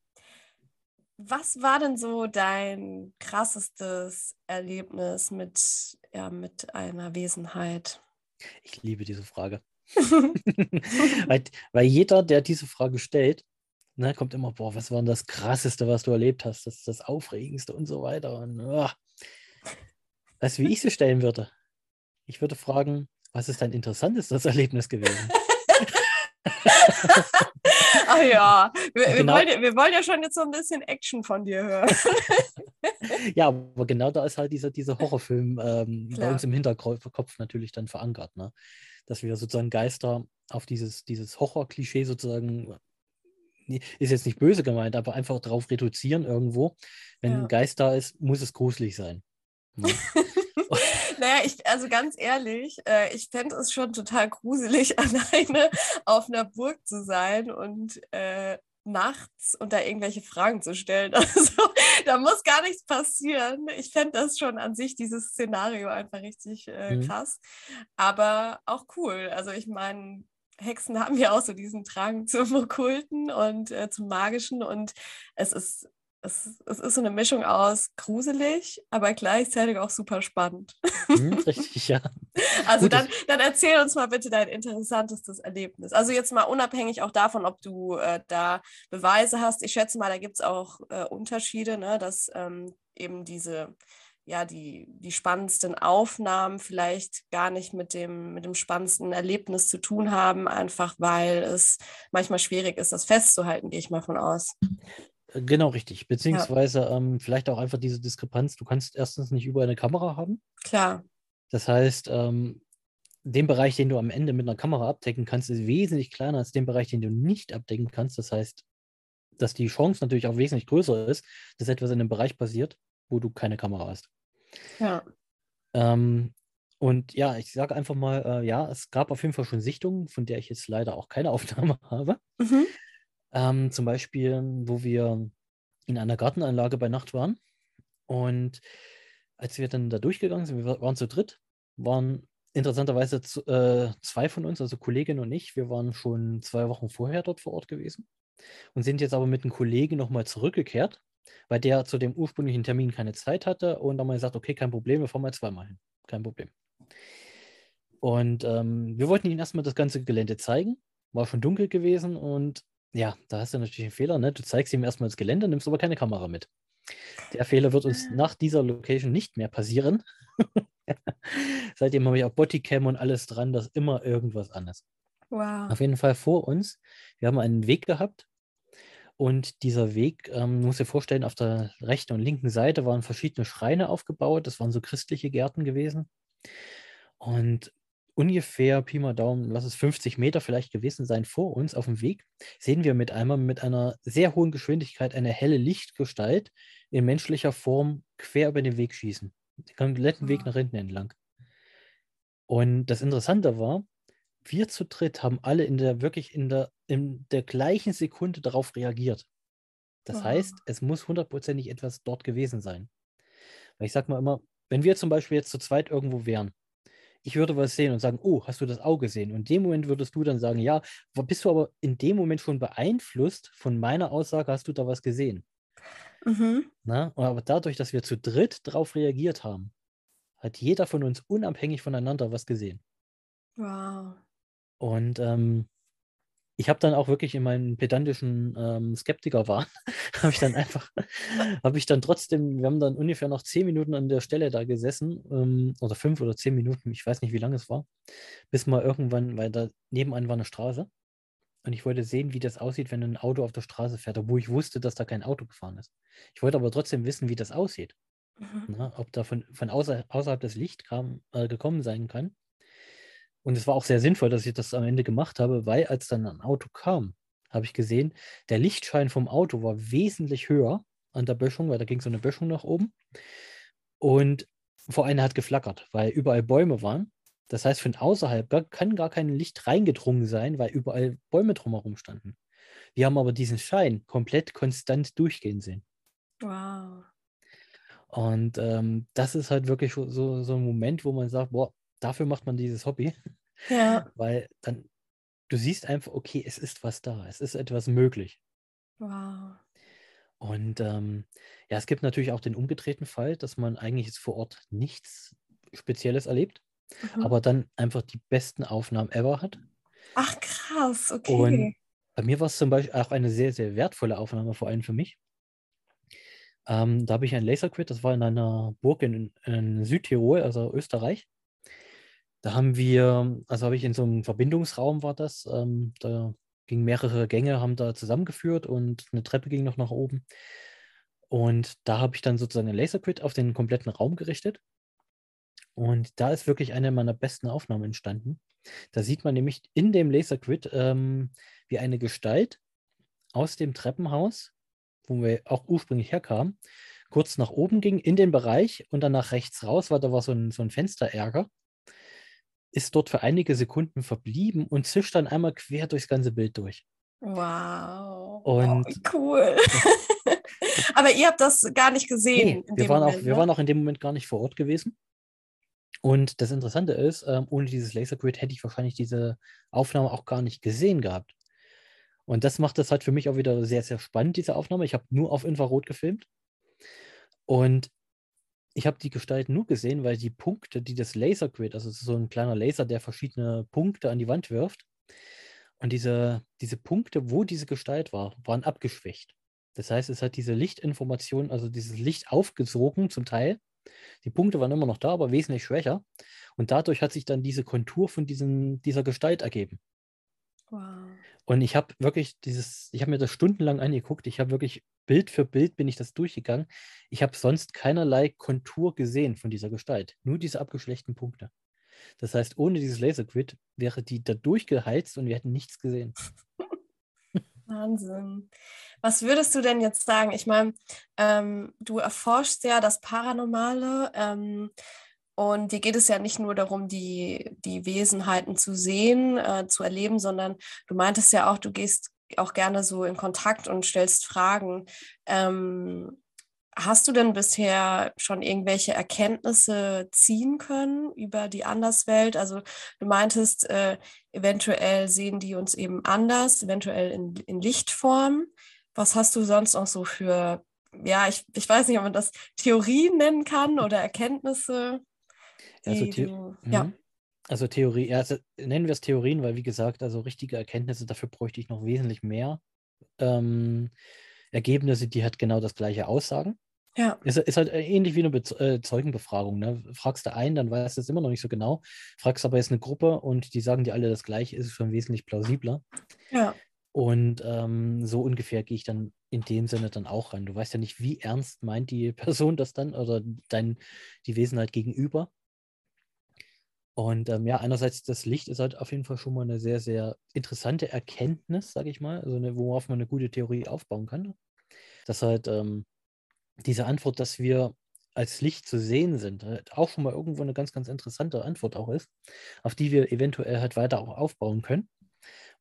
was war denn so dein krassestes Erlebnis mit, ja, mit einer Wesenheit? Ich liebe diese Frage. weil, weil jeder, der diese Frage stellt, ne, kommt immer, boah, was war denn das Krasseste, was du erlebt hast? Das ist das Aufregendste und so weiter. Und, ah. Weißt du, wie ich sie stellen würde? Ich würde fragen, was ist dein interessantestes Erlebnis gewesen? Ach ja, wir, wir, Genau. wollen, ja- wir wollen ja schon jetzt so ein bisschen Action von dir hören. Ja, aber genau da ist halt dieser, dieser Horrorfilm ähm, bei uns im Hinterkopf natürlich dann verankert, ne? Dass wir sozusagen Geister auf dieses, dieses Horror-Klischee sozusagen, ist jetzt nicht böse gemeint, aber einfach darauf reduzieren irgendwo. Wenn Ja. ein Geist da ist, muss es gruselig sein. Ne? Naja, ich, also ganz ehrlich, äh, ich fände es schon total gruselig, alleine auf einer Burg zu sein und äh, nachts und da irgendwelche Fragen zu stellen. Also da muss gar nichts passieren. Ich fände das schon an sich, dieses Szenario einfach richtig äh, Mhm. krass. Aber auch cool. Also ich meine, Hexen haben ja auch so diesen Drang zum Okkulten und äh, zum Magischen und es ist es, es ist so eine Mischung aus gruselig, aber gleichzeitig auch super spannend. Hm, richtig, ja. Also Gut, dann, dann erzähl uns mal bitte dein interessantestes Erlebnis. Also jetzt mal unabhängig auch davon, ob du äh, da Beweise hast. Ich schätze mal, da gibt es auch äh, Unterschiede, ne? dass ähm, eben diese, ja, die, die spannendsten Aufnahmen vielleicht gar nicht mit dem, mit dem spannendsten Erlebnis zu tun haben, einfach weil es manchmal schwierig ist, das festzuhalten, gehe ich mal von aus. Genau, richtig. Beziehungsweise ähm, vielleicht auch einfach diese Diskrepanz. Du kannst erstens nicht überall eine Kamera haben. Klar. Das heißt, ähm, den Bereich, den du am Ende mit einer Kamera abdecken kannst, ist wesentlich kleiner als den Bereich, den du nicht abdecken kannst. Das heißt, dass die Chance natürlich auch wesentlich größer ist, dass etwas in einem Bereich passiert, wo du keine Kamera hast. Ja. Ähm, und ja, ich sage einfach mal, äh, ja, es gab auf jeden Fall schon Sichtungen, von der ich jetzt leider auch keine Aufnahme habe. Mhm. Ähm, zum Beispiel, wo wir in einer Gartenanlage bei Nacht waren. Und als wir dann da durchgegangen sind, wir waren zu dritt, waren interessanterweise zu, äh, zwei von uns, also Kollegin und ich, wir waren schon zwei Wochen vorher dort vor Ort gewesen und sind jetzt aber mit einem Kollegen nochmal zurückgekehrt, weil der zu dem ursprünglichen Termin keine Zeit hatte und dann mal gesagt, okay, kein Problem, wir fahren mal zweimal hin. Kein Problem. Und ähm, wir wollten ihnen erstmal das ganze Gelände zeigen. War schon dunkel gewesen und ja, da hast du natürlich einen Fehler. Ne? Du zeigst ihm erstmal das Gelände, nimmst aber keine Kamera mit. Der Fehler wird uns nach dieser Location nicht mehr passieren. Seitdem habe ich auch Bodycam und alles dran, dass immer irgendwas an ist. Wow. Auf jeden Fall vor uns. Wir haben einen Weg gehabt. Und dieser Weg, ähm, muss dir vorstellen, auf der rechten und linken Seite waren verschiedene Schreine aufgebaut. Das waren so christliche Gärten gewesen. Und ungefähr, Pi mal Daumen, lass es 50 Meter vielleicht gewesen sein, vor uns auf dem Weg, sehen wir mit einmal mit einer sehr hohen Geschwindigkeit eine helle Lichtgestalt in menschlicher Form quer über den Weg schießen. Den kompletten Weg Ah. nach hinten entlang. Und das Interessante war, wir zu dritt haben alle in der wirklich in der, in der gleichen Sekunde darauf reagiert. Das Wow. heißt, es muss hundertprozentig etwas dort gewesen sein. Weil ich sag mal immer, wenn wir zum Beispiel jetzt zu zweit irgendwo wären, ich würde was sehen und sagen, oh, hast du das Auge gesehen? Und in dem Moment würdest du dann sagen, ja, bist du aber in dem Moment schon beeinflusst von meiner Aussage, hast du da was gesehen? Mhm. Na? Aber dadurch, dass wir zu dritt darauf reagiert haben, hat jeder von uns unabhängig voneinander was gesehen. Wow. Und ähm, ich habe dann auch wirklich in meinen pedantischen ähm, Skeptiker-Wahn, habe ich dann einfach, habe ich dann trotzdem, wir haben dann ungefähr noch zehn Minuten an der Stelle da gesessen, ähm, oder fünf oder zehn Minuten, ich weiß nicht, wie lange es war, bis mal irgendwann, weil da nebenan war eine Straße und ich wollte sehen, wie das aussieht, wenn ein Auto auf der Straße fährt, obwohl ich wusste, dass da kein Auto gefahren ist. Ich wollte aber trotzdem wissen, wie das aussieht. Mhm. Ne? Ob da von, von außer, außerhalb das Licht kam, äh, gekommen sein kann. Und es war auch sehr sinnvoll, dass ich das am Ende gemacht habe, weil als dann ein Auto kam, habe ich gesehen, der Lichtschein vom Auto war wesentlich höher an der Böschung, weil da ging so eine Böschung nach oben. Und vor allem hat geflackert, weil überall Bäume waren. Das heißt, von außerhalb gar, kann gar kein Licht reingedrungen sein, weil überall Bäume drumherum standen. Wir haben aber diesen Schein komplett konstant durchgehen sehen. Wow. Und ähm, das ist halt wirklich so, so so ein Moment, wo man sagt, boah, dafür macht man dieses Hobby, Ja. weil dann, du siehst einfach, okay, es ist was da, es ist etwas möglich. Wow. Und ähm, ja, es gibt natürlich auch den umgedrehten Fall, dass man eigentlich jetzt vor Ort nichts Spezielles erlebt, Mhm. aber dann einfach die besten Aufnahmen ever hat. Ach, krass, okay. Und bei mir war es zum Beispiel auch eine sehr, sehr wertvolle Aufnahme, vor allem für mich. Ähm, da habe ich ein Laserquid, das war in einer Burg in, in Südtirol, also Österreich. Da haben wir, also habe ich in so einem Verbindungsraum war das, ähm, da gingen mehrere Gänge, haben da zusammengeführt und eine Treppe ging noch nach oben. Und da habe ich dann sozusagen ein Laserquid auf den kompletten Raum gerichtet. Und da ist wirklich eine meiner besten Aufnahmen entstanden. Da sieht man nämlich in dem Laserquid, ähm, wie eine Gestalt aus dem Treppenhaus, wo wir auch ursprünglich herkamen, kurz nach oben ging in den Bereich und dann nach rechts raus, weil da war so ein, so ein Fensterärger, ist dort für einige Sekunden verblieben und zischt dann einmal quer durchs ganze Bild durch. Wow. Und- oh, cool. Aber ihr habt das gar nicht gesehen. Nee, wir waren, Moment, auch, wir ne? waren auch in dem Moment gar nicht vor Ort gewesen. Und das Interessante ist, ähm, ohne dieses Lasergrid hätte ich wahrscheinlich diese Aufnahme auch gar nicht gesehen gehabt. Und das macht das halt für mich auch wieder sehr, sehr spannend, diese Aufnahme. Ich habe nur auf Infrarot gefilmt. Und ich habe die Gestalt nur gesehen, weil die Punkte, die das Lasergrid, also es ist so ein kleiner Laser, der verschiedene Punkte an die Wand wirft. Und diese, diese Punkte, wo diese Gestalt war, waren abgeschwächt. Das heißt, es hat diese Lichtinformation, also dieses Licht aufgesogen zum Teil. Die Punkte waren immer noch da, aber wesentlich schwächer. Und dadurch hat sich dann diese Kontur von diesen, dieser Gestalt ergeben. Wow. Und ich habe wirklich dieses, ich habe mir das stundenlang angeguckt. Ich habe wirklich Bild für Bild bin ich das durchgegangen. Ich habe sonst keinerlei Kontur gesehen von dieser Gestalt. Nur diese abgeschwächten Punkte. Das heißt, ohne dieses Lasergrid wäre die da durchgeheizt und wir hätten nichts gesehen. Wahnsinn. Was würdest du denn jetzt sagen? Ich meine, ähm, du erforschst ja das Paranormale ähm, und dir geht es ja nicht nur darum, die, die Wesenheiten zu sehen, äh, zu erleben, sondern du meintest ja auch, du gehst auch gerne so in Kontakt und stellst Fragen. Ähm, Hast du denn bisher schon irgendwelche Erkenntnisse ziehen können über die Anderswelt? Also du meintest, äh, eventuell sehen die uns eben anders, eventuell in, in Lichtform. Was hast du sonst noch so für, ja, ich, ich weiß nicht, ob man das Theorien nennen kann oder Erkenntnisse? Also, The du, ja. Mhm. also Theorie, also nennen wir es Theorien, weil wie gesagt, also richtige Erkenntnisse, dafür bräuchte ich noch wesentlich mehr. Ähm, Ergebnisse, die halt genau das gleiche aussagen. Ja. Ist, ist halt äh, ähnlich wie eine Be äh, Zeugenbefragung. Ne? Fragst du einen, dann weißt du es immer noch nicht so genau. Fragst aber jetzt eine Gruppe und die sagen dir alle das Gleiche, ist es schon wesentlich plausibler. Ja. Und ähm, so ungefähr gehe ich dann in dem Sinne dann auch rein. Du weißt ja nicht, wie ernst meint die Person das dann oder dein, die Wesenheit gegenüber. Und ähm, ja, einerseits das Licht ist halt auf jeden Fall schon mal eine sehr, sehr interessante Erkenntnis, sage ich mal, also eine, worauf man eine gute Theorie aufbauen kann. Dass halt ähm, diese Antwort, dass wir als Licht zu sehen sind, halt auch schon mal irgendwo eine ganz, ganz interessante Antwort auch ist, auf die wir eventuell halt weiter auch aufbauen können.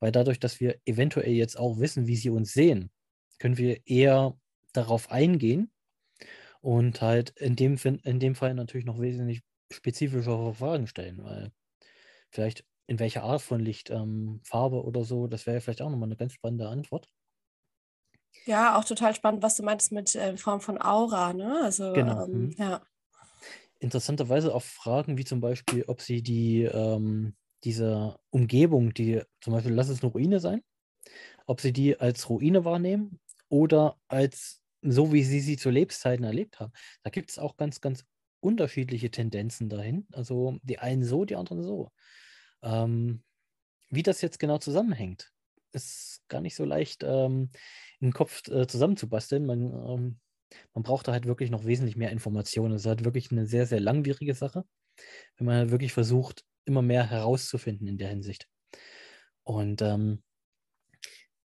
Weil dadurch, dass wir eventuell jetzt auch wissen, wie sie uns sehen, können wir eher darauf eingehen und halt in dem, in dem Fall natürlich noch wesentlich spezifischere Fragen stellen, weil vielleicht in welcher Art von Licht, ähm, Farbe oder so, das wäre vielleicht auch nochmal eine ganz spannende Antwort. Ja, auch total spannend, was du meintest mit äh, Form von Aura, ne? Also, genau. Ähm, mhm. ja. Interessanterweise auch Fragen wie zum Beispiel, ob sie die, ähm, diese Umgebung, die zum Beispiel, lass es eine Ruine sein, ob sie die als Ruine wahrnehmen oder als so, wie sie sie zu Lebzeiten erlebt haben. Da gibt es auch ganz, ganz unterschiedliche Tendenzen dahin. Also die einen so, die anderen so. Ähm, wie das jetzt genau zusammenhängt, ist gar nicht so leicht ähm, im Kopf äh, zusammenzubasteln. Man, ähm, man braucht da halt wirklich noch wesentlich mehr Informationen. Es ist halt wirklich eine sehr, sehr langwierige Sache, wenn man halt wirklich versucht, immer mehr herauszufinden in der Hinsicht. Und ähm,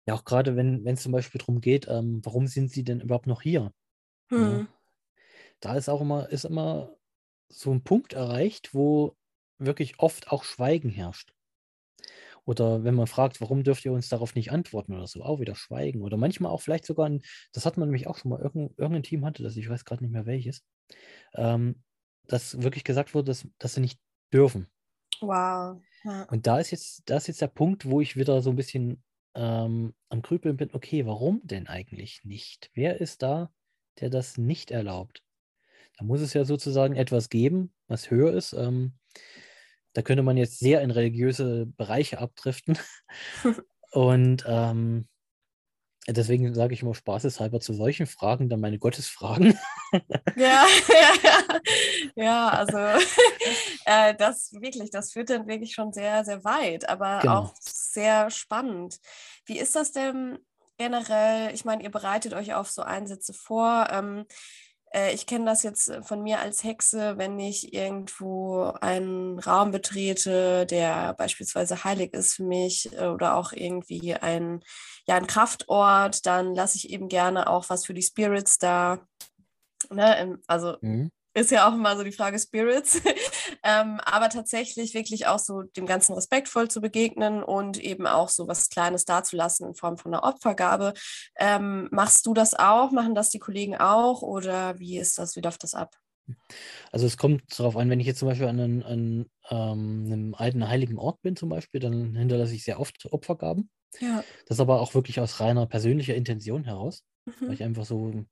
ja, auch gerade wenn es zum Beispiel darum geht, ähm, warum sind sie denn überhaupt noch hier? Hm. Ja, da ist auch immer, ist immer so ein Punkt erreicht, wo wirklich oft auch Schweigen herrscht. Oder wenn man fragt, warum dürft ihr uns darauf nicht antworten oder so, auch wieder schweigen. Oder manchmal auch vielleicht sogar, ein, das hat man nämlich auch schon mal, irgendein, irgendein Team hatte das, ich weiß gerade nicht mehr welches, ähm, dass wirklich gesagt wurde, dass, dass sie nicht dürfen. Wow. Ja. Und da ist jetzt, da ist jetzt der Punkt, wo ich wieder so ein bisschen ähm, am Krüpeln bin, okay, warum denn eigentlich nicht? Wer ist da, der das nicht erlaubt? Da muss es ja sozusagen etwas geben, was höher ist. Ähm, da könnte man jetzt sehr in religiöse Bereiche abdriften. Und ähm, deswegen sage ich immer spaßeshalber zu solchen Fragen dann meine Gottesfragen. ja, ja, ja. Ja, also äh, das wirklich, das führt dann wirklich schon sehr, sehr weit, aber genau. auch sehr spannend. Wie ist das denn generell? Ich meine, ihr bereitet euch auf so Einsätze vor. Ähm, äh, ich kenne das jetzt äh, von mir als Hexe, wenn ich irgendwo einen Raum betrete, der beispielsweise heilig ist für mich äh, oder auch irgendwie ein, ja, ein Kraftort, dann lasse ich eben gerne auch was für die Spirits da. Ne? Also mhm ist ja auch immer so die Frage Spirits. ähm, aber tatsächlich wirklich auch so dem Ganzen respektvoll zu begegnen und eben auch so was Kleines dazulassen in Form von einer Opfergabe. Ähm, machst du das auch? Machen das die Kollegen auch? Oder wie ist das? Wie läuft das ab? Also es kommt darauf an, wenn ich jetzt zum Beispiel an, einen, an ähm, einem alten heiligen Ort bin zum Beispiel, dann hinterlasse ich sehr oft Opfergaben. Ja. Das aber auch wirklich aus reiner persönlicher Intention heraus, mhm. weil ich einfach so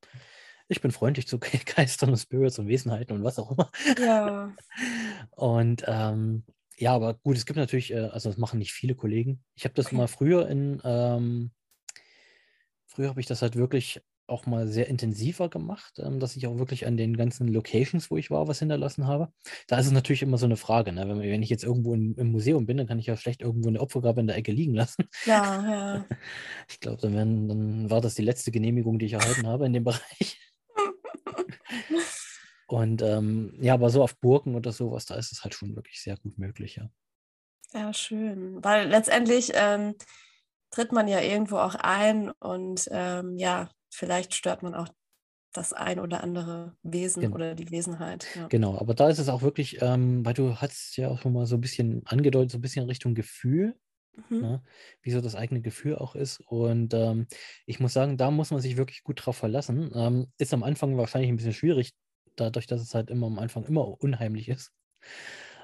ich bin freundlich zu Geistern und Spirits und Wesenheiten und was auch immer. Ja. und ähm, ja, aber gut, es gibt natürlich, äh, also das machen nicht viele Kollegen. Ich habe das okay. mal früher in, ähm, früher habe ich das halt wirklich auch mal sehr intensiver gemacht, ähm, dass ich auch wirklich an den ganzen Locations, wo ich war, was hinterlassen habe. Da ist es natürlich immer so eine Frage, ne? wenn, wenn ich jetzt irgendwo im, im, Museum bin, dann kann ich ja schlecht irgendwo eine Opfergabe in der Ecke liegen lassen. Ja, ja. Ich glaube, dann, dann war das die letzte Genehmigung, die ich erhalten habe in dem Bereich. Und ähm, ja, aber so auf Burgen oder sowas, da ist es halt schon wirklich sehr gut möglich, ja. Ja, schön. Weil letztendlich, ähm, tritt man ja irgendwo auch ein und ähm, ja, vielleicht stört man auch das ein oder andere Wesen Gen oder die Wesenheit. Ja. Genau, aber da ist es auch wirklich, ähm, weil du hast ja auch schon mal so ein bisschen angedeutet, so ein bisschen Richtung Gefühl, Mhm. ne? wie so das eigene Gefühl auch ist. Und ähm, ich muss sagen, da muss man sich wirklich gut drauf verlassen. Ähm, ist am Anfang wahrscheinlich ein bisschen schwierig, dadurch, dass es halt immer am Anfang immer unheimlich ist.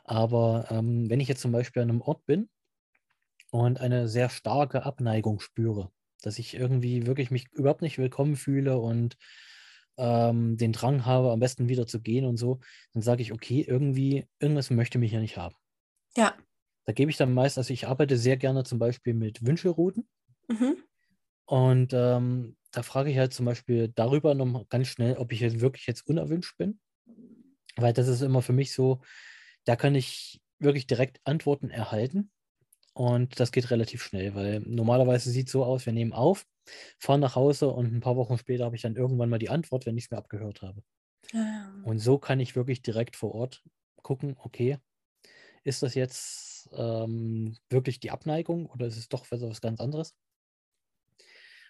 Aber ähm, wenn ich jetzt zum Beispiel an einem Ort bin und eine sehr starke Abneigung spüre, dass ich irgendwie wirklich mich überhaupt nicht willkommen fühle und ähm, den Drang habe, am besten wieder zu gehen und so, dann sage ich, okay, irgendwie, irgendwas möchte mich ja nicht haben. Ja. Da gebe ich dann meist, also ich arbeite sehr gerne zum Beispiel mit Wünschelrouten Mhm. und ähm, da frage ich halt zum Beispiel darüber noch ganz schnell, ob ich jetzt wirklich jetzt unerwünscht bin, weil das ist immer für mich so, da kann ich wirklich direkt Antworten erhalten und das geht relativ schnell, weil normalerweise sieht es so aus, wir nehmen auf, fahren nach Hause und ein paar Wochen später habe ich dann irgendwann mal die Antwort, wenn ich es mir abgehört habe. Ja. Und so kann ich wirklich direkt vor Ort gucken, okay, ist das jetzt ähm, wirklich die Abneigung oder ist es doch was ganz anderes?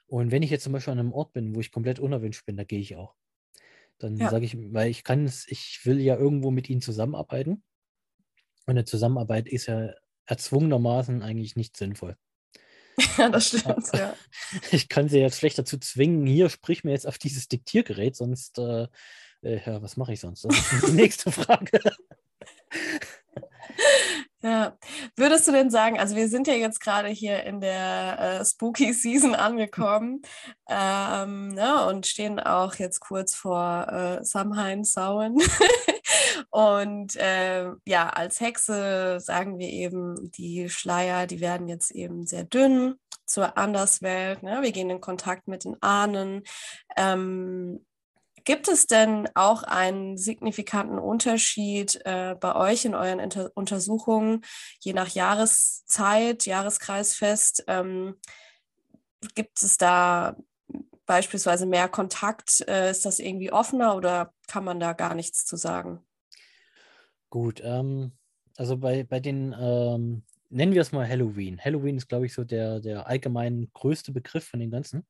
Und wenn ich jetzt zum Beispiel an einem Ort bin, wo ich komplett unerwünscht bin, da gehe ich auch. Dann Ja. sage ich, weil ich kann es, ich will ja irgendwo mit ihnen zusammenarbeiten. Und eine Zusammenarbeit ist ja erzwungenermaßen eigentlich nicht sinnvoll. ja, das stimmt, ja. Ich kann sie jetzt schlecht dazu zwingen, hier sprich mir jetzt auf dieses Diktiergerät, sonst, äh, äh, ja, was mache ich sonst? Das ist die nächste Frage. Ja, würdest du denn sagen, also wir sind ja jetzt gerade hier in der äh, Spooky Season angekommen ähm, ne, und stehen auch jetzt kurz vor äh, Samhain, Samhain. und äh, ja, als Hexe sagen wir eben, die Schleier, die werden jetzt eben sehr dünn zur Anderswelt. Ne? Wir gehen in Kontakt mit den Ahnen. Ähm, Gibt es denn auch einen signifikanten Unterschied äh, bei euch in euren Inter Untersuchungen, je nach Jahreszeit, Jahreskreisfest? Ähm, gibt es da beispielsweise mehr Kontakt? Äh, ist das irgendwie offener oder kann man da gar nichts zu sagen? Gut, ähm, also bei, bei den, ähm, nennen wir es mal Halloween. Halloween ist, glaube ich, so der, der allgemein größte Begriff von den ganzen,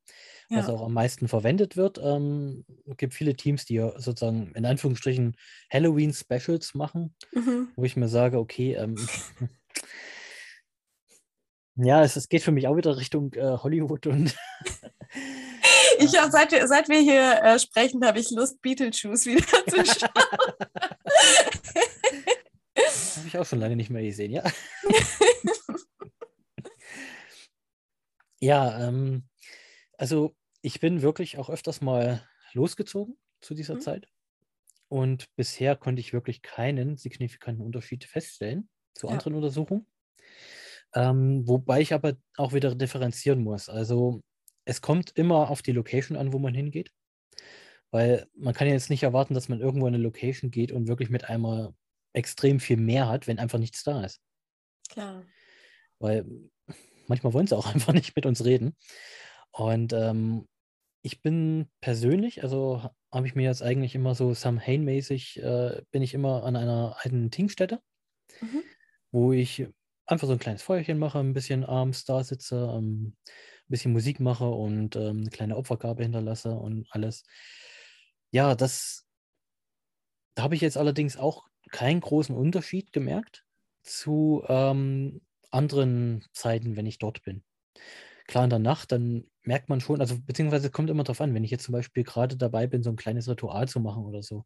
was Ja. auch am meisten verwendet wird. Ähm, es gibt viele Teams, die ja sozusagen in Anführungsstrichen Halloween-Specials machen, Mhm. wo ich mir sage, okay, ähm, ja, es, es geht für mich auch wieder Richtung äh, Hollywood und Ich hab, seit, wir, seit wir hier äh, sprechen, habe ich Lust, Beetlejuice wieder zu schauen. Habe ich auch schon lange nicht mehr gesehen, ja. Ja, ähm, also ich bin wirklich auch öfters mal losgezogen zu dieser Mhm. Zeit. Und bisher konnte ich wirklich keinen signifikanten Unterschied feststellen zu Ja. anderen Untersuchungen. Ähm, wobei ich aber auch wieder differenzieren muss. Also es kommt immer auf die Location an, wo man hingeht. Weil man kann ja jetzt nicht erwarten, dass man irgendwo in eine Location geht und wirklich mit einmal extrem viel mehr hat, wenn einfach nichts da ist. Klar. Weil manchmal wollen sie auch einfach nicht mit uns reden. Und ähm, ich bin persönlich, also ha- habe ich mir jetzt eigentlich immer so Samhain-mäßig, äh, bin ich immer an einer alten Tinkstätte, Mhm. wo ich einfach so ein kleines Feuerchen mache, ein bisschen abends da sitze, ähm, ein bisschen Musik mache und ähm, eine kleine Opfergabe hinterlasse und alles. Ja, das, da habe ich jetzt allerdings auch keinen großen Unterschied gemerkt zu ähm, anderen Zeiten, wenn ich dort bin. Klar, in der Nacht, dann merkt man schon, also beziehungsweise kommt immer darauf an, wenn ich jetzt zum Beispiel gerade dabei bin, so ein kleines Ritual zu machen oder so,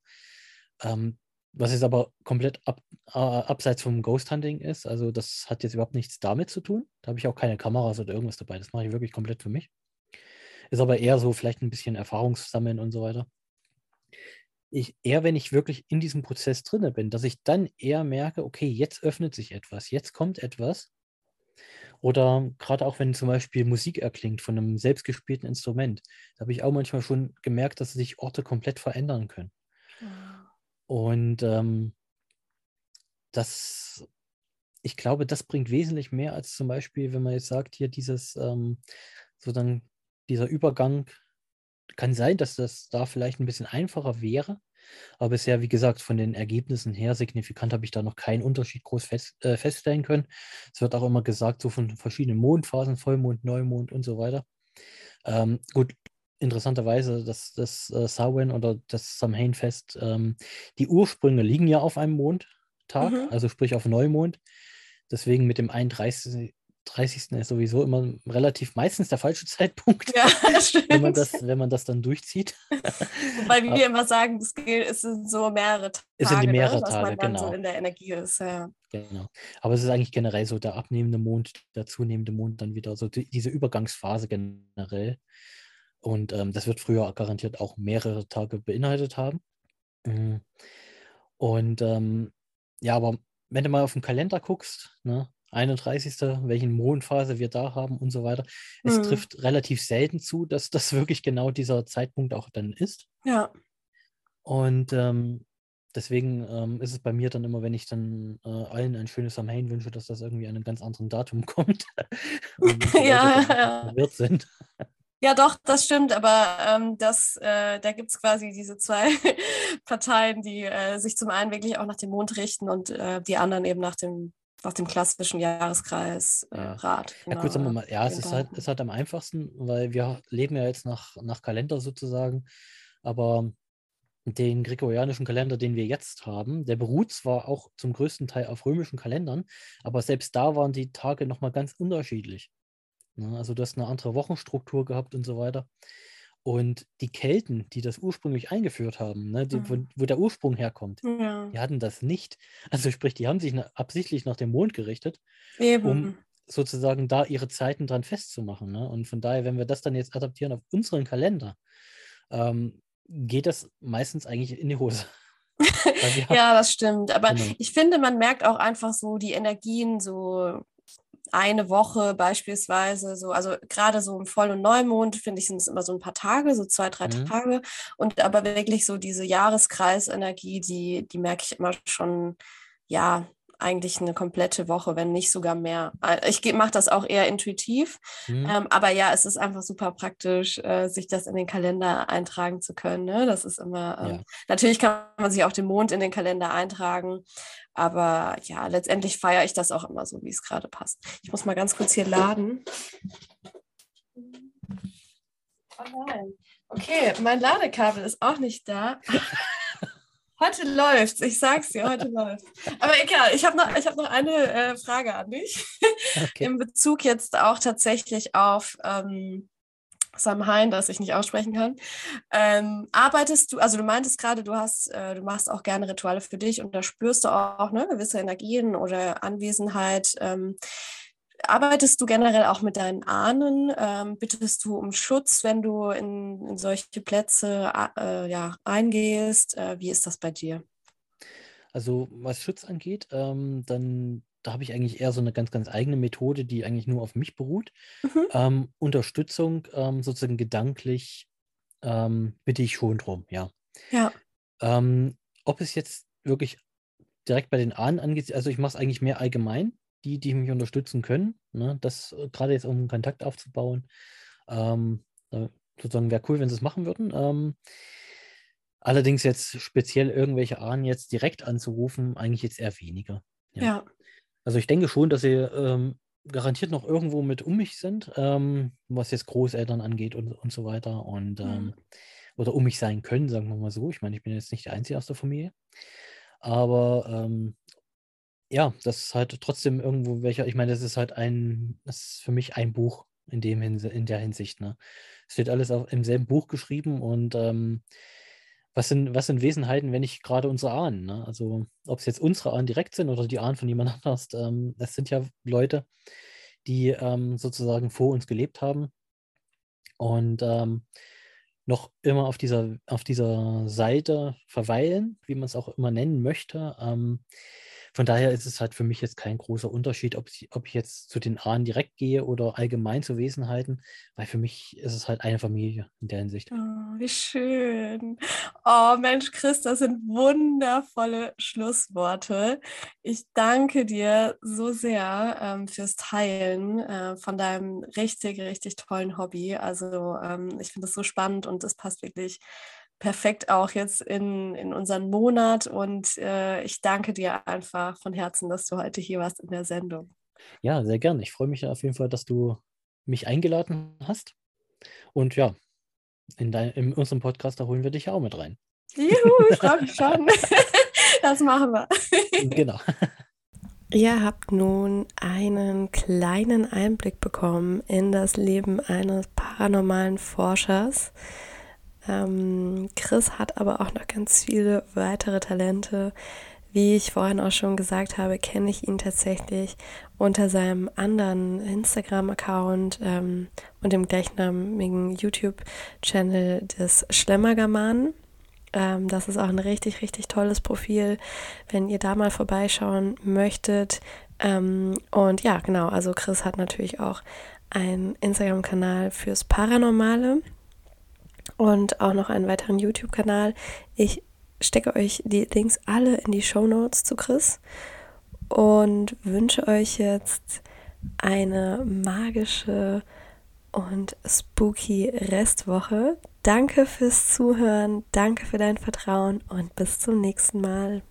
ähm, was jetzt aber komplett ab, äh, abseits vom Ghost Hunting ist, also das hat jetzt überhaupt nichts damit zu tun. Da habe ich auch keine Kameras oder irgendwas dabei. Das mache ich wirklich komplett für mich. Ist aber eher so vielleicht ein bisschen Erfahrungssammeln und so weiter. Ich, eher, wenn ich wirklich in diesem Prozess drinne bin, dass ich dann eher merke, okay, jetzt öffnet sich etwas, jetzt kommt etwas. Oder gerade auch, wenn zum Beispiel Musik erklingt von einem selbstgespielten Instrument, da habe ich auch manchmal schon gemerkt, dass sich Orte komplett verändern können. Und ähm, das, ich glaube, das bringt wesentlich mehr als zum Beispiel, wenn man jetzt sagt, hier dieses, ähm, so dann dieser Übergang, kann sein, dass das da vielleicht ein bisschen einfacher wäre, Aber bisher, wie gesagt, von den Ergebnissen her signifikant habe ich da noch keinen Unterschied groß fest, äh, feststellen können. Es wird auch immer gesagt, so von verschiedenen Mondphasen, Vollmond, Neumond und so weiter. Ähm, gut, interessanterweise, dass das äh, Samhain oder das Samhain-Fest, ähm, die Ursprünge liegen ja auf einem Mondtag, mhm. also sprich auf Neumond. Deswegen mit dem 31. 30. ist sowieso immer relativ meistens der falsche Zeitpunkt, ja, wenn, man das, wenn man das dann durchzieht. Wobei wir immer sagen, es, gilt, es sind so mehrere Tage, es sind die mehrere ne, Tage, man dann genau. so in der Energie ist. Ja. Genau. Aber es ist eigentlich generell so der abnehmende Mond, der zunehmende Mond dann wieder so die, diese Übergangsphase generell. Und ähm, das wird früher garantiert auch mehrere Tage beinhaltet haben. Mhm. Und ähm, ja, aber wenn du mal auf den Kalender guckst, ne, 31. welchen Mondphase wir da haben und so weiter. Es mhm. trifft relativ selten zu, dass das wirklich genau dieser Zeitpunkt auch dann ist. Ja. Und ähm, deswegen ähm, ist es bei mir dann immer, wenn ich dann äh, allen ein schönes Samhain wünsche, dass das irgendwie an einem ganz anderen Datum kommt. ja, ja. verwirrt sind. Ja, doch, das stimmt, aber ähm, das, äh, da gibt es quasi diese zwei Parteien, die äh, sich zum einen wirklich auch nach dem Mond richten und äh, die anderen eben nach dem nach dem klassischen Jahreskreis äh, Rat. Genau. Ja, gut, sagen wir mal, ja, es ist halt, ist halt am einfachsten, weil wir leben ja jetzt nach, nach Kalender sozusagen, aber den gregorianischen Kalender, den wir jetzt haben, der beruht zwar auch zum größten Teil auf römischen Kalendern, aber selbst da waren die Tage nochmal ganz unterschiedlich. Ne? Also du hast eine andere Wochenstruktur gehabt und so weiter. Und die Kelten, die das ursprünglich eingeführt haben, ne, die, wo, mhm. wo, der Ursprung herkommt, ja. die hatten das nicht. Also sprich, die haben sich absichtlich nach dem Mond gerichtet, Eben. um sozusagen da ihre Zeiten dran festzumachen. Ne? Und von daher, wenn wir das dann jetzt adaptieren auf unseren Kalender, ähm, geht das meistens eigentlich in die Hose. ja, das stimmt. Aber genau. ich finde, man merkt auch einfach so die Energien so eine Woche beispielsweise, so, also gerade so im Voll- und Neumond, finde ich, sind es immer so ein paar Tage, so zwei, drei mhm. Tage. Und aber wirklich so diese Jahreskreisenergie, die, die merke ich immer schon, ja, eigentlich eine komplette Woche, wenn nicht sogar mehr. Äh, ich mache das auch eher intuitiv, mhm. ähm, aber ja, es ist einfach super praktisch, äh, sich das in den Kalender eintragen zu können. Ne? Das ist immer, ähm, ja. natürlich kann man sich auch den Mond in den Kalender eintragen, aber ja, letztendlich feiere ich das auch immer so, wie es gerade passt. Ich muss mal ganz kurz hier laden. Oh nein. Okay, mein Ladekabel ist auch nicht da. Heute läuft's, ich sag's dir, heute läuft's. Aber egal, ich habe noch, hab noch eine äh, Frage an dich. Okay. In Bezug jetzt auch tatsächlich auf ähm, Samhain, das ich nicht aussprechen kann. Ähm, arbeitest du, also du meintest gerade, du hast, äh, du machst auch gerne Rituale für dich und da spürst du auch ne, gewisse Energien oder Anwesenheit. Ähm, Arbeitest du generell auch mit deinen Ahnen? Ähm, bittest du um Schutz, wenn du in, in solche Plätze äh, ja, eingehst? Äh, wie ist das bei dir? Also was Schutz angeht, ähm, dann da habe ich eigentlich eher so eine ganz, ganz eigene Methode, die eigentlich nur auf mich beruht. Mhm. Ähm, Unterstützung ähm, sozusagen gedanklich ähm, bitte ich schon drum, ja. Ja. Ähm, ob es jetzt wirklich direkt bei den Ahnen angeht, also ich mache es eigentlich mehr allgemein die, die mich unterstützen können. Ne? Das äh, gerade jetzt, um Kontakt aufzubauen. Ähm, äh, sozusagen wäre cool, wenn sie es machen würden. Ähm, allerdings jetzt speziell irgendwelche Ahnen jetzt direkt anzurufen, eigentlich jetzt eher weniger. Ja. ja. Also ich denke schon, dass sie ähm, garantiert noch irgendwo mit um mich sind, ähm, was jetzt Großeltern angeht und, und so weiter. Und mhm. oder um mich sein können, sagen wir mal so. Ich meine, ich bin jetzt nicht der Einzige aus der Familie. Aber ähm, ja, das ist halt trotzdem irgendwo welcher, ich meine, das ist halt ein, das ist für mich ein Buch in dem in der Hinsicht, ne? Es steht alles auf, im selben Buch geschrieben und ähm, was sind, was sind Wesenheiten, wenn nicht gerade unsere Ahnen, ne? Also ob es jetzt unsere Ahnen direkt sind oder die Ahnen von jemand anders, ähm, es sind ja Leute, die ähm, sozusagen vor uns gelebt haben und ähm, noch immer auf dieser, auf dieser Seite verweilen, wie man es auch immer nennen möchte. Von daher ist es halt für mich jetzt kein großer Unterschied, ob ich, ob ich jetzt zu den Ahnen direkt gehe oder allgemein zu Wesenheiten, weil für mich ist es halt eine Familie in der Hinsicht. Oh, wie schön. Oh Mensch, Chris, das sind wundervolle Schlussworte. Ich danke dir so sehr ähm, fürs Teilen äh, von deinem richtig, richtig tollen Hobby. Also ähm, ich finde es so spannend und es passt wirklich perfekt auch jetzt in, in unseren Monat und äh, ich danke dir einfach von Herzen, dass du heute hier warst in der Sendung. Ja, sehr gerne. Ich freue mich auf jeden Fall, dass du mich eingeladen hast. Und ja, in, dein, in unserem Podcast, da holen wir dich ja auch mit rein. Juhu, ich freue mich schon. das machen wir. Genau. Ihr habt nun einen kleinen Einblick bekommen in das Leben eines paranormalen Forschers. Ähm, Chris hat aber auch noch ganz viele weitere Talente. Wie ich vorhin auch schon gesagt habe, kenne ich ihn tatsächlich unter seinem anderen Instagram-Account ähm, und dem gleichnamigen YouTube-Channel des Schlemmergermanen. Ähm, das ist auch ein richtig, richtig tolles Profil, wenn ihr da mal vorbeischauen möchtet. Ähm, und ja, genau, also Chris hat natürlich auch einen Instagram-Kanal fürs Paranormale und auch noch einen weiteren YouTube-Kanal. Ich stecke euch die Links alle in die Show Notes zu Chris und wünsche euch jetzt eine magische und spooky Restwoche. Danke fürs Zuhören, danke für dein Vertrauen und bis zum nächsten Mal.